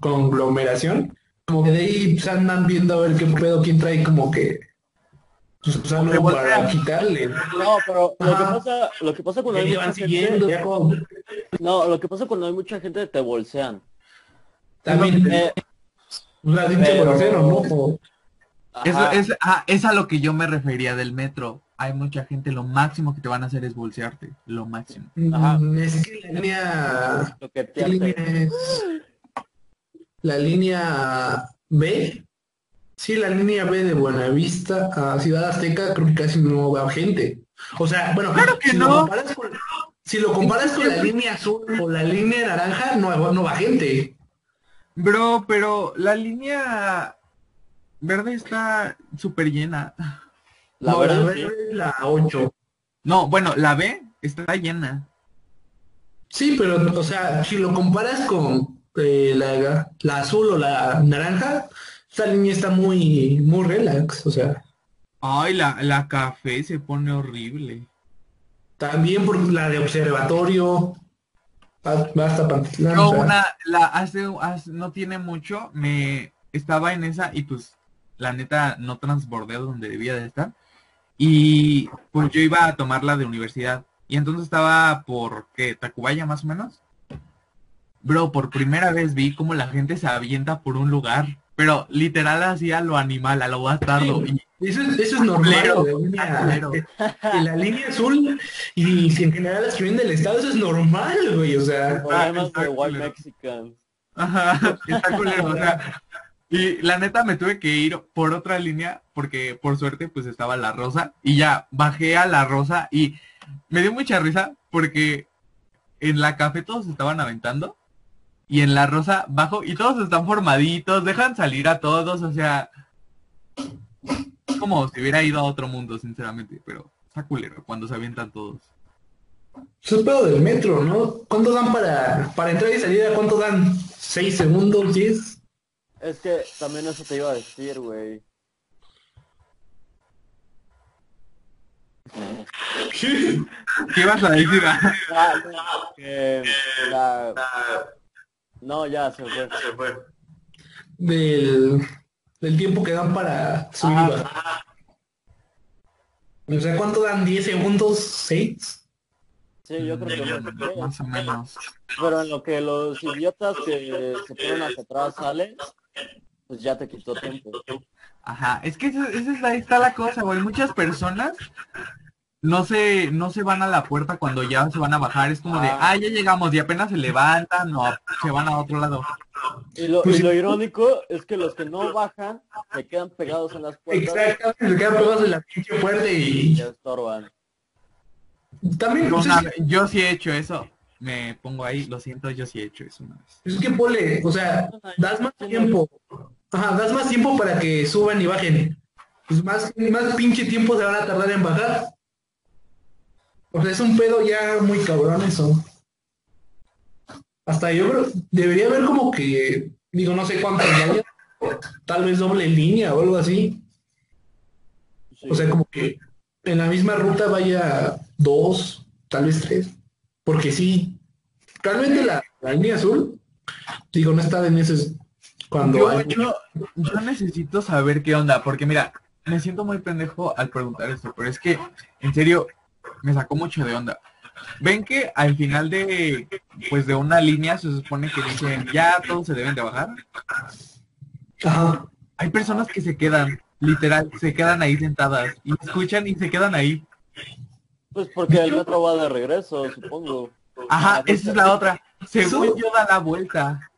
conglomeración, como que de ahí pues, andan viendo a ver qué pedo, quién trae como que pues algo para quitarle. No, pero lo que pasa, lo que pasa cuando hay mucha siguiendo, gente, como- no, lo que pasa cuando hay mucha gente te bolsean. también Eh, la dicha pero- grosero, ¿no? O- es, ah, es a lo que yo me refería del metro. Hay mucha gente, lo máximo que te van a hacer es bolsearte. Lo máximo. Ajá. Mm, Es que la línea lo que te ¿Qué hace- línea es? La línea B. Sí, la línea B de Buenavista a Ciudad Azteca creo que casi no va gente. O sea, bueno, Claro que si no. Lo comparas con, si lo comparas con la línea azul o la línea naranja, no, no va gente. Bro, pero la línea verde está súper llena. La no, verdad, la es la 8. No, bueno, la B está llena. Sí, pero, o sea, si lo comparas con eh, la, la azul o la naranja, esa línea está muy, muy relax. O sea, Ay, la, la café se pone horrible. También por la de observatorio. Basta Pantitlán. Yo o sea, una, la hace, hace- no tiene mucho, me estaba en esa y pues la neta no transbordé donde debía de estar. Y pues yo iba a tomar la de universidad. Y entonces estaba por, ¿qué? Tacubaya más o menos. Bro, por primera vez vi cómo la gente se avienta por un lugar. Pero literal hacía lo animal, a lo bastardo. Sí. Y Eso es, eso es normal. La línea, culero. en la línea azul y si en general las que vienen del estado, eso es normal, güey. O sea, Además de White. Mexican. Ajá, está culero, o sea, y la neta me tuve que ir por otra línea porque por suerte pues estaba la rosa y ya bajé a la rosa y me dio mucha risa porque en la café todos estaban aventando y en la rosa bajo y todos están formaditos, dejan salir a todos, o sea, como si hubiera ido a otro mundo sinceramente, pero está culero cuando se avientan todos. es pedo del metro, ¿no? ¿Cuánto dan para, para entrar y salida? ¿Cuánto dan? ¿Seis segundos? ¿Diez? Es que también eso te iba a decir, güey. ¿Qué? ¿Qué ibas a decir? Ah, no, que la... No, ya se fue. Se fue. Del, del tiempo que dan para Ajá. bajar. O sea, ¿cuánto dan? ¿10 segundos? ¿6? Sí, yo creo que unos tres. Más o menos. Pero en lo que los idiotas que se ponen hacia atrás salen, pues ya te quitó tiempo. Ajá, es que esa, esa es la, ahí está la cosa, güey. Muchas personas no se, no se van a la puerta cuando ya se van a bajar. Es como de, Ah. ah, ya llegamos y apenas se levantan o se van a otro lado. Y lo, Pues y sí. lo irónico es que los que no bajan se quedan pegados en las puertas Exactamente, se quedan pegados en la pinche puerta y y se estorban. también Yo, pues, yo sí he hecho eso. Me pongo ahí, lo siento, yo sí he hecho eso una vez. es que pole, o sea, das más tiempo. Ajá, das más tiempo para que suban y bajen. Pues más, más pinche tiempo se van a tardar en bajar. O sea, es un pedo ya muy cabrón eso. Hasta yo creo, debería haber como que, digo, no sé cuántas haya, tal vez doble línea o algo así. Sí. O sea, como que en la misma ruta vaya dos, tal vez tres. Porque sí, realmente la, la línea azul, digo, no está en ese cuando Yo, hay- yo, yo necesito saber qué onda, porque mira, me siento muy pendejo al preguntar esto, pero es que, en serio, me sacó mucho de onda. Ven que al final de, pues de una línea se supone que dicen, ya todos se deben de bajar. Ajá. Hay personas que se quedan, literal, se quedan ahí sentadas y escuchan y se quedan ahí. Pues porque el metro va de regreso, supongo. Ajá, esa es la otra. Según Eso- yo da la vuelta.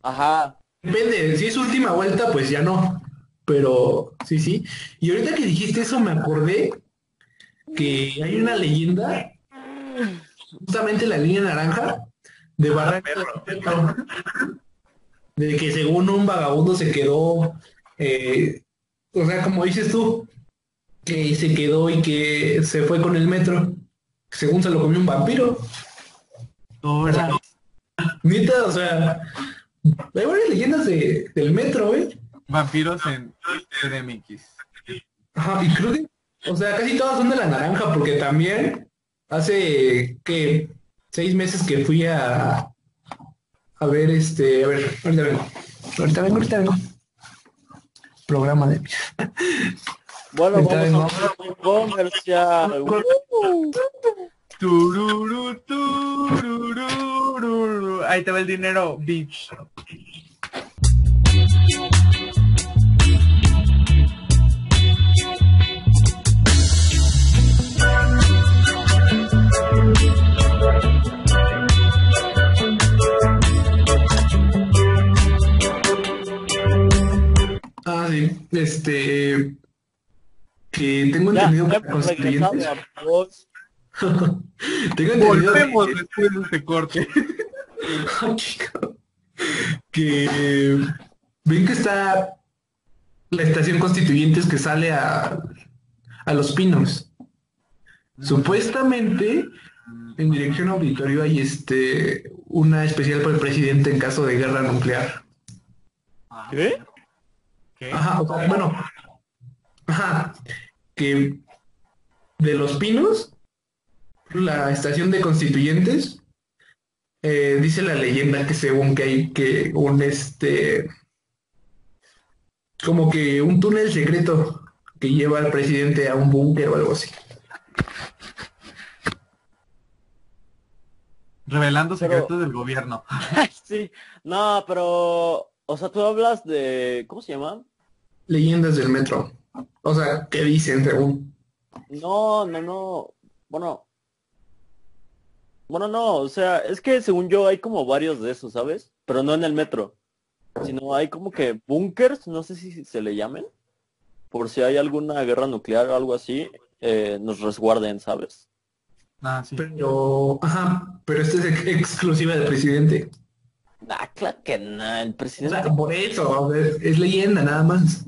Ajá. Depende, si es última vuelta, pues ya no. Pero sí, sí. Y ahorita que dijiste eso me acordé que hay una leyenda, justamente la línea naranja, de Barranca de que según un vagabundo se quedó, eh, o sea, como dices tú, que se quedó y que se fue con el metro, según se lo comió un vampiro. Ahora, Neta, o sea, hay varias leyendas de, del metro, ¿eh? vampiros en CDMX. Ajá, y creo que, o sea, casi todas son de la naranja, porque también hace que seis meses que fui a a ver este, a ver, ahorita vengo. Ahorita vengo, ahorita vengo. Programa de [LAUGHS] Bueno, vamos a un comercial. Tururu. Ahí te va el dinero, bitch. Ah, sí, este que tengo entendido ya que hemos constituyentes. regresado a vos. [LAUGHS] tengo entendido que- Volvemos después de este corte. [LAUGHS] Ah, que ven que está la estación Constituyentes que sale a, a Los Pinos. Supuestamente en dirección auditorio hay este una especial para el presidente en caso de guerra nuclear. ¿Qué? ¿Qué? Ajá, o sea, bueno. Ajá. Que de Los Pinos, la estación de Constituyentes, eh, dice la leyenda que según que hay que un este como que un túnel secreto que lleva al presidente a un búnker o algo así. Revelando Pero- secretos del gobierno. [LAUGHS] sí. No, pero... O sea, tú hablas de... ¿Cómo se llama? Leyendas del metro. O sea, que dicen según. No, no, no. Bueno. Bueno, no, o sea, es que según yo hay como varios de esos, ¿sabes? Pero no en el metro. Sino hay como que búnkers, no sé si se le llamen. Por si hay alguna guerra nuclear o algo así, eh, nos resguarden, ¿sabes? Ah, sí. Pero, ajá, pero este es ex- exclusiva del presidente. Ah, claro que no, el O presidente. sea, por eso, a ver, es leyenda nada más.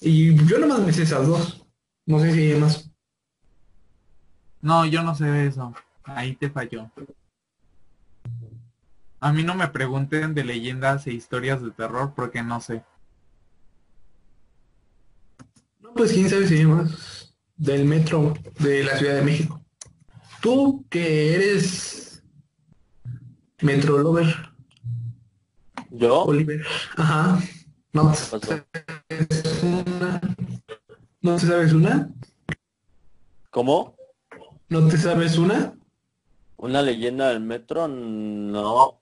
Y yo nomás me sé esas dos. No sé si hay más. No, yo no sé de eso. Ahí te falló. A mí no me pregunten de leyendas e historias de terror porque no sé. No, pues quién sabe si hay más. Del metro de la Ciudad de México. Tú que eres Metro Lover, ¿Yo? Oliver. Ajá. No? ¿Sabes una? ¿No te sabes una? ¿Cómo? ¿No te sabes una? Una leyenda del metro, no.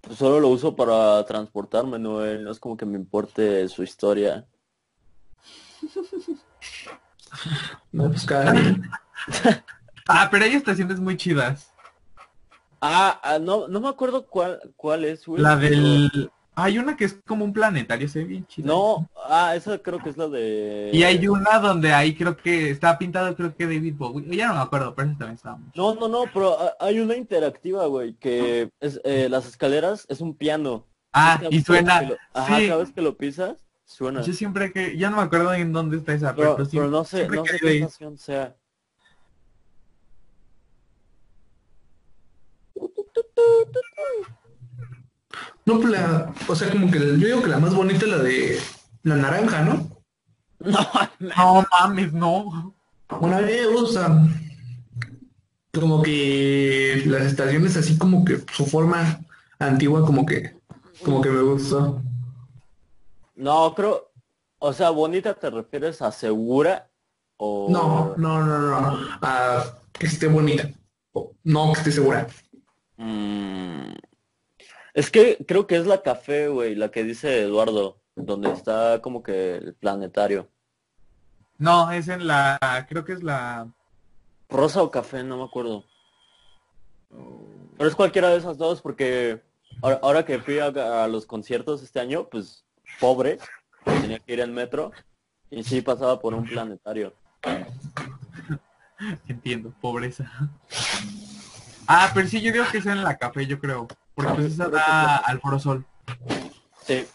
Pues solo lo uso para transportarme, no, no es como que me importe su historia. [LAUGHS] No, pues. [LAUGHS] Ah, pero hay estaciones muy chidas. Ah, ah, no, no me acuerdo cuál, cuál es, güey. La del... Hay una que es como un planetario, se ve bien chida. No, ah, esa creo que es la de... Y hay una donde ahí creo que está pintado, creo que David Bowie. Ya no me acuerdo, pero esa también estaba mucho. No, no, no, pero ah, hay una interactiva, güey, que es eh, las escaleras es un piano. Ah, y suena. lo- Ajá, sí, cada vez que lo pisas, suena. yo siempre que... Ya no me acuerdo en dónde está esa, pero, Pero, no sé, no sé qué estación sea. No, pues la, o sea, como que yo digo que la más bonita es la de la naranja, ¿no? [LAUGHS] No mames, no. Bueno, a mí me gusta. Como que las estaciones así como que su forma antigua como que, como que me gusta. No, creo, o sea, bonita te refieres a segura o... No, no, no, no. Ah, que esté bonita. O- No, que esté segura. Mm, Es que creo que es la café, güey, la que dice Eduardo, donde está como que el planetario. No, es en la... Creo que es la... Rosa o café, no me acuerdo. Pero es cualquiera de esas dos porque ahora, ahora que fui a, a los conciertos este año, pues pobre, tenía que ir en metro y sí pasaba por un planetario. [LAUGHS] Entiendo, pobreza. Ah, pero sí, yo digo que es en la café, yo creo. Porque pues esa da al Foro Sol. Sí,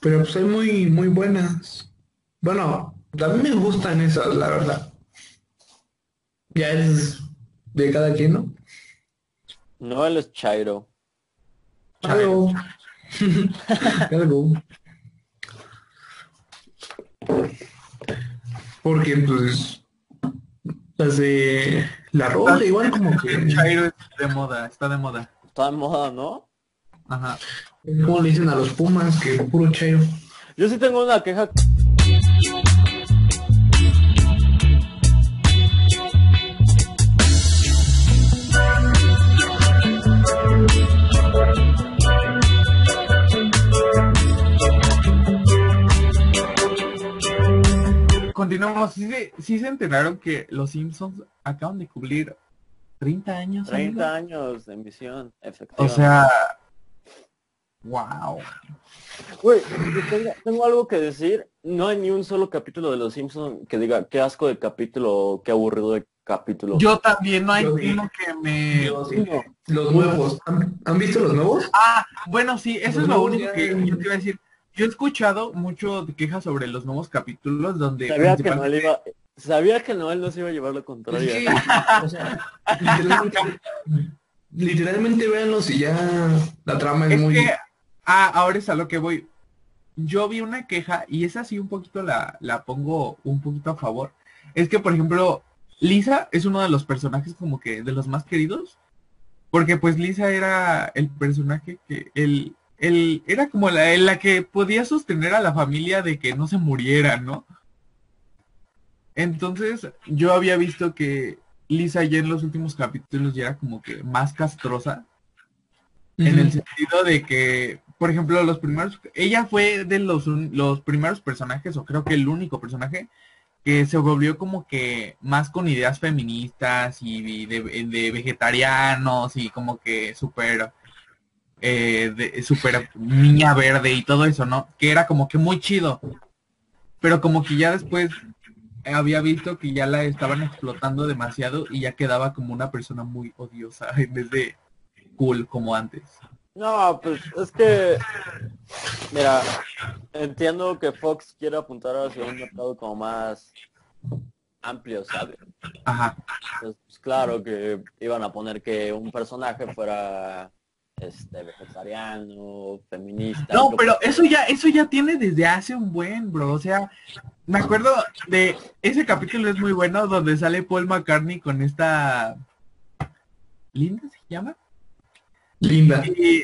Pero pues hay muy, muy buenas. Bueno, a mí me gustan esas, la verdad. Ya es de cada quien, ¿no? no él es Chairo. Algo. [LAUGHS] Algo. Porque pues las de la roja igual como que [LAUGHS] Chairo es de moda, está de moda. Está de moda, ¿no? Ajá. como le dicen a los pumas que puro chairo. Yo sí tengo una queja. Continuamos. ¿Sí se, sí se enteraron que los Simpsons acaban de cumplir 30 años? 30 amigo? años de emisión, O efectivamente. sea... Wow. Güey, tengo, algo que decir. No hay ni un solo capítulo de Los Simpsons que diga qué asco de capítulo o qué aburrido de capítulo. Yo también, no hay Yo vi. uno que me... Yo sí. No. Los nuevos. ¿Han, han visto los nuevos? Ah, bueno, sí, eso Los es lo único ya- que yo te iba a decir. Yo he escuchado mucho de quejas sobre los nuevos capítulos donde Sabía que principalmente- Noel iba, sabía que Noel no se iba a llevar Es contraria. que, o sea, literalmente, literalmente véanlos y ya la trama es, Es muy... que, ah, ahora es a lo que voy. Yo vi una queja y esa sí un poquito la, la pongo un poquito a favor. Es que, por ejemplo, Lisa es uno de los personajes como que de los más queridos. Porque pues Lisa era el personaje que, el, el, era como la, la que podía sostener a la familia de que no se muriera, ¿no? Entonces, yo había visto que Lisa ya en los últimos capítulos ya era como que más castrosa. En el sentido de que, por ejemplo, los primeros, ella fue de los, los primeros personajes, o creo que el único personaje, que se volvió como que más con ideas feministas y de, de vegetarianos y como que súper, eh, de- súper niña verde y todo eso, ¿no? Que era como que muy chido. Pero como que ya después había visto que ya la estaban explotando demasiado y ya quedaba como una persona muy odiosa [LAUGHS] en vez de cool como antes. No, pues es que, mira, entiendo que Fox quiere apuntar hacia un mercado como más amplio, ¿sabes? Ajá. Pues, claro que iban a poner que un personaje fuera este vegetariano, feminista. No, pero eso ya, eso ya tiene desde hace un buen, bro. O sea, me acuerdo de ese capítulo es muy bueno donde sale Paul McCartney con esta Linda se llama. Linda. Y,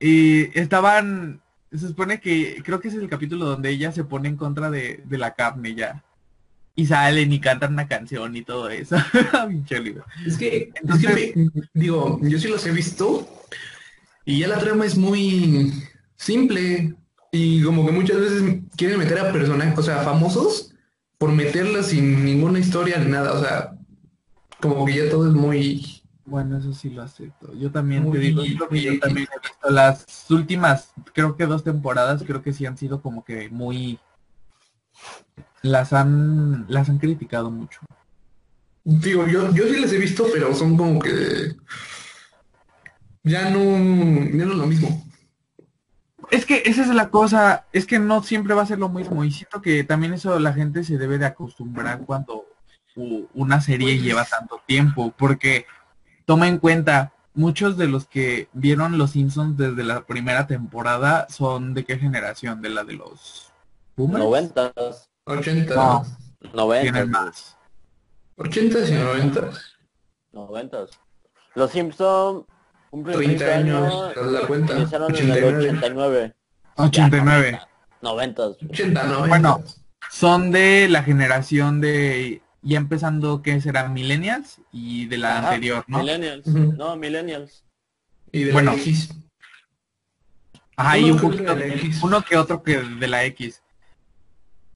y estaban, se supone que creo que ese es el capítulo donde ella se pone en contra de, de la carne ya. y salen y cantan una canción y todo eso. [LAUGHS] Es que, es que me- digo, yo sí los he visto y ya la trama es muy simple y como que muchas veces quieren meter a personajes, o sea, famosos por meterlas sin ninguna historia ni nada, o sea, como que ya todo es muy... Bueno, eso sí lo acepto. Yo también te digo, que yo también he visto. Las últimas, creo que dos temporadas, creo que sí han sido como que muy... Las han, las han criticado mucho. Digo, yo, yo sí las he visto, pero son como que... Ya no, ya no es lo mismo. Es que esa es la cosa, es que no siempre va a ser lo mismo. Y siento que también eso la gente se debe de acostumbrar cuando una serie Pues- lleva tanto tiempo. Porque toma en cuenta, muchos de los que vieron Los Simpsons desde la primera temporada son de qué generación, de la de los boomers. Noventas. 80, No. Noventas. Tienen más. 80 y 90, Noventas. Los Simpson cumplen 30 años, haz la cuenta. En el 89. 89. 89. Noventas. 80, 90. Bueno, son de la generación de ya empezando que será millennials y de la Ajá, anterior, ¿no? Millennials. No, millennials. Y de bueno. la X. Ajá, y Uno un poquito, de la X. uno que otro que de la X.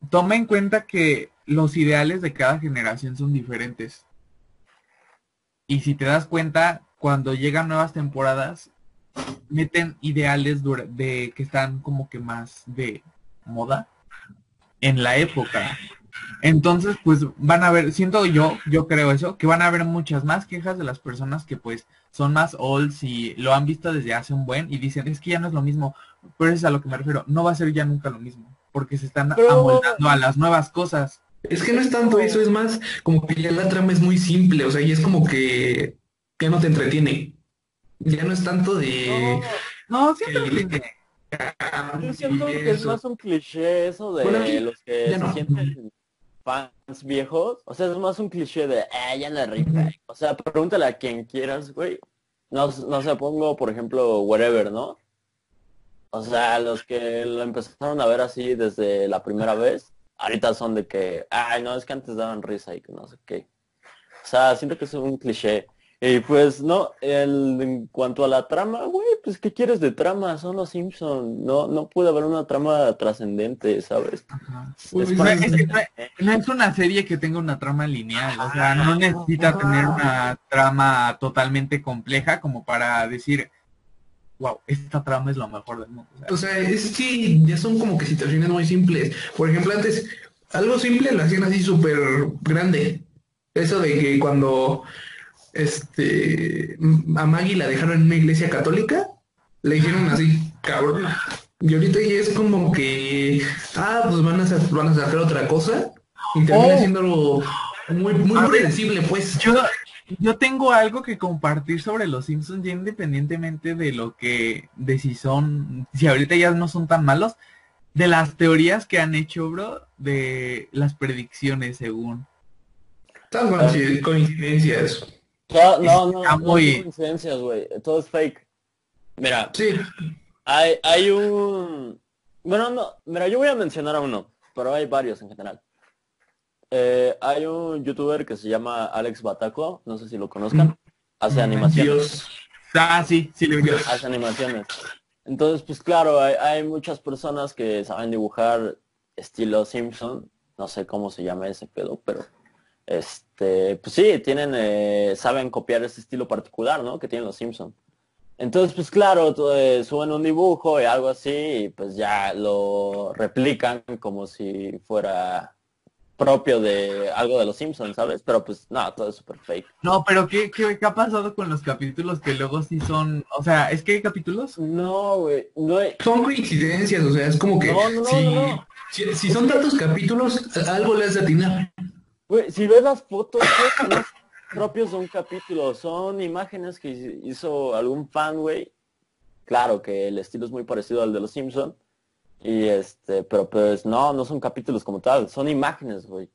Toma en cuenta que los ideales de cada generación son diferentes. Y si te das cuenta, cuando llegan nuevas temporadas, meten ideales de que están como que más de moda en la época. Entonces, pues van a ver, siento yo, yo creo eso, que van a haber muchas más quejas de las personas que pues son más olds y lo han visto desde hace un buen y dicen, es que ya no es lo mismo, pero es a lo que me refiero, no va a ser ya nunca lo mismo, porque se están Pero- amoldando a las nuevas cosas. Es que no es tanto eso, es más como que ya la trama es muy simple, o sea, y es como que ya no te entretiene. Ya no es tanto de... No, siento que Yo siento que es más un cliché eso de Bueno, los que ya se no. sienten fans viejos. O sea, es más un cliché de, eh, ya la rifa. O sea, pregúntale a quien quieras, güey. No, no sé, pongo, por ejemplo, Wherever, ¿no? O sea, los que lo empezaron a ver así desde la primera vez, ahorita son de que, ay, no, es que antes daban risa y que no sé qué. O sea, siento que es un cliché. Y pues no, el, en cuanto a la trama, güey, pues ¿qué quieres de trama? Son los Simpson. No, no puede haber una trama trascendente, ¿sabes? Es Pues, para- es que no es- no es una serie que tenga una trama lineal, o sea, no necesita tener una trama totalmente compleja como para decir, wow, esta trama es lo mejor del mundo. O sea, O sea, es que ya son como que situaciones muy simples. Por ejemplo, antes, algo simple lo hacían así súper grande. Eso de que cuando este a Maggie la dejaron en una iglesia católica, le hicieron así, cabrón. Y ahorita ya es como que, ah, pues van a, van a sacar otra cosa y termina Oh. siendo muy, muy predecible, pues. yo, yo tengo algo que compartir sobre los Simpsons ya independientemente de lo que, de si son, si ahorita ya no son tan malos, de las teorías que han hecho, bro, de las predicciones según. Coinci- coincidencias. No, no, no, no muy- coincidencias, güey. Todo es fake. Mira, Sí, hay, hay un... Bueno, no, mira, yo voy a mencionar a uno, pero hay varios en general. Eh, hay un youtuber que se llama Alex Bataco, no sé si lo conozcan, hace animaciones. Dios. Ah, sí, sí le veo. hace animaciones. Entonces, pues claro, hay, hay muchas personas que saben dibujar estilo Simpson, no sé cómo se llama ese pedo, pero este, pues sí, tienen, eh, saben copiar ese estilo particular, ¿no? Que tienen los Simpson. Entonces, pues claro, eh, suben un dibujo y algo así, y pues ya lo replican como si fuera propio de algo de los Simpsons, ¿sabes? Pero pues no, todo es súper fake. No, pero ¿qué, qué, qué ha pasado con los capítulos que luego sí son, o sea, es que hay capítulos No, güey, no hay... Son coincidencias, o sea, es como que No, no, no, si, no, no. si, si son tantos capítulos, algo le has de atinar. Güey, si ves las fotos, son propios de un capítulo, son imágenes que hizo algún fan, güey. Claro que el estilo es muy parecido al de los Simpson. Y este, pero pues no, no son capítulos como tal, son imágenes, güey.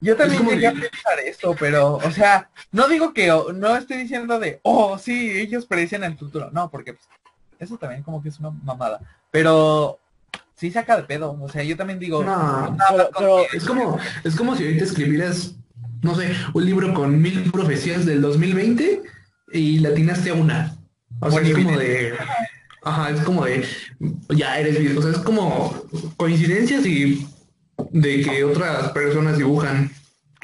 Yo también como llegué a de- pensar eso, pero, o sea, no digo que, no estoy diciendo de, oh, sí, ellos predicen el futuro. No, porque pues, eso también como que es una mamada. Pero sí saca de pedo. O sea, yo también digo, No, Pero, pero es como, es como si ahorita escribieras, no sé, un libro con mil profecías del 2020 y la atinaste a una. O sea, es como de, ajá, es como de, ya eres, bien, o sea, es como coincidencias y de que otras personas dibujan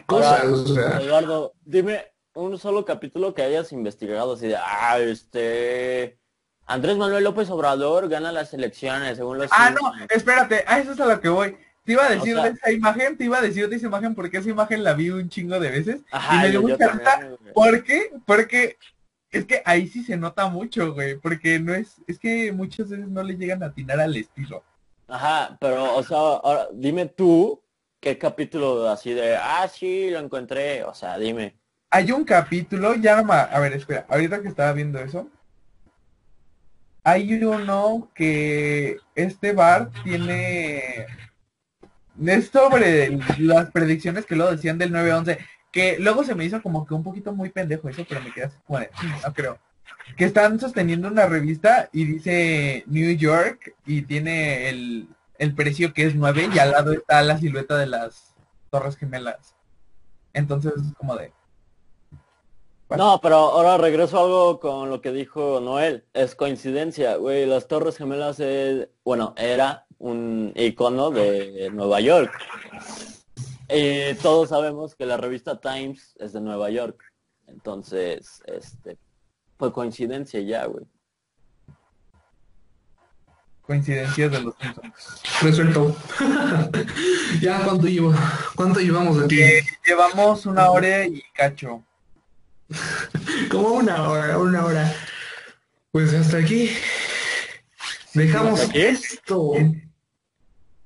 cosas, Ahora, o sea, Eduardo, dime un solo capítulo que hayas investigado así de, ah, este, Andrés Manuel López Obrador gana las elecciones según los... ah, no, espérate, a eso es a lo que voy. Te iba a decir O sea- de esa imagen, te iba a decir de esa imagen porque esa imagen la vi un chingo de veces. Ajá, y me dio mucha risa. ¿Por qué? Porque es que ahí sí se nota mucho, güey. Porque no es, es que muchas veces no le llegan a atinar al estilo. Ajá, pero, o sea, ahora, dime tú qué capítulo así de, ah, sí, lo encontré, o sea, dime. Hay un capítulo, ya no ma- a ver, espera, ahorita que estaba viendo eso. Hay uno que este bar tiene es sobre las predicciones que luego decían del 9-11, que luego se me hizo como que un poquito muy pendejo eso, pero me quedé así de, "Mm, no creo. Que están sosteniendo una revista y dice New York y tiene el, el precio que es 9 y al lado está la silueta de las Torres Gemelas. Entonces es como de, No, pero ahora regreso a algo con lo que dijo Noel. Es coincidencia, güey. Las Torres Gemelas es, bueno, era un icono de Nueva York. Y todos sabemos que la revista Times es de Nueva York. Entonces, este, fue coincidencia ya, güey. coincidencias de los resuelto. [LAUGHS] ya, ¿cuánto llevo? ¿Cuánto llevamos de ti? Llevamos una hora y cacho. [LAUGHS] Como una hora, una hora. Pues hasta aquí. Dejamos ¿Hasta aquí? esto.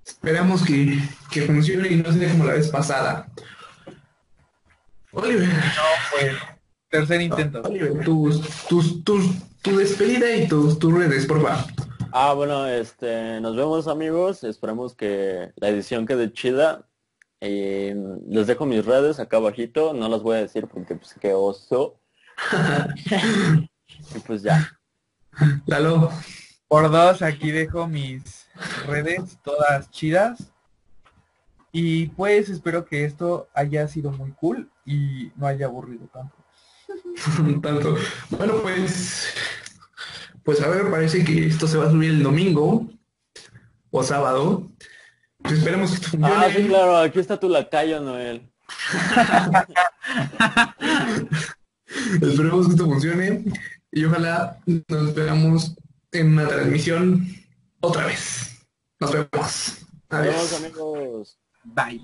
Esperamos que, que funcione y no sea como la vez pasada. Oliver, No, pues, tercer intento. Oliver, tus, tus, tus, tu despedida y tus, tus redes, por favor. Ah, bueno, este, nos vemos amigos. Esperemos que la edición quede chida. Y les dejo mis redes acá abajito. No las voy a decir porque pues qué oso. [LAUGHS] y pues ya. Lalo, Por dos, aquí dejo mis redes todas chidas. Y pues espero que esto haya sido muy cool y no haya aburrido tanto. [LAUGHS] tanto. Bueno, pues, pues a ver, parece que esto se va a subir el domingo o sábado. Pues esperemos que esto funcione. Ah, sí, claro, aquí está tu lacayo, Noel. [LAUGHS] Esperemos que esto funcione y ojalá nos veamos en una transmisión otra vez. Nos vemos. Nos vemos Adiós. amigos. Bye.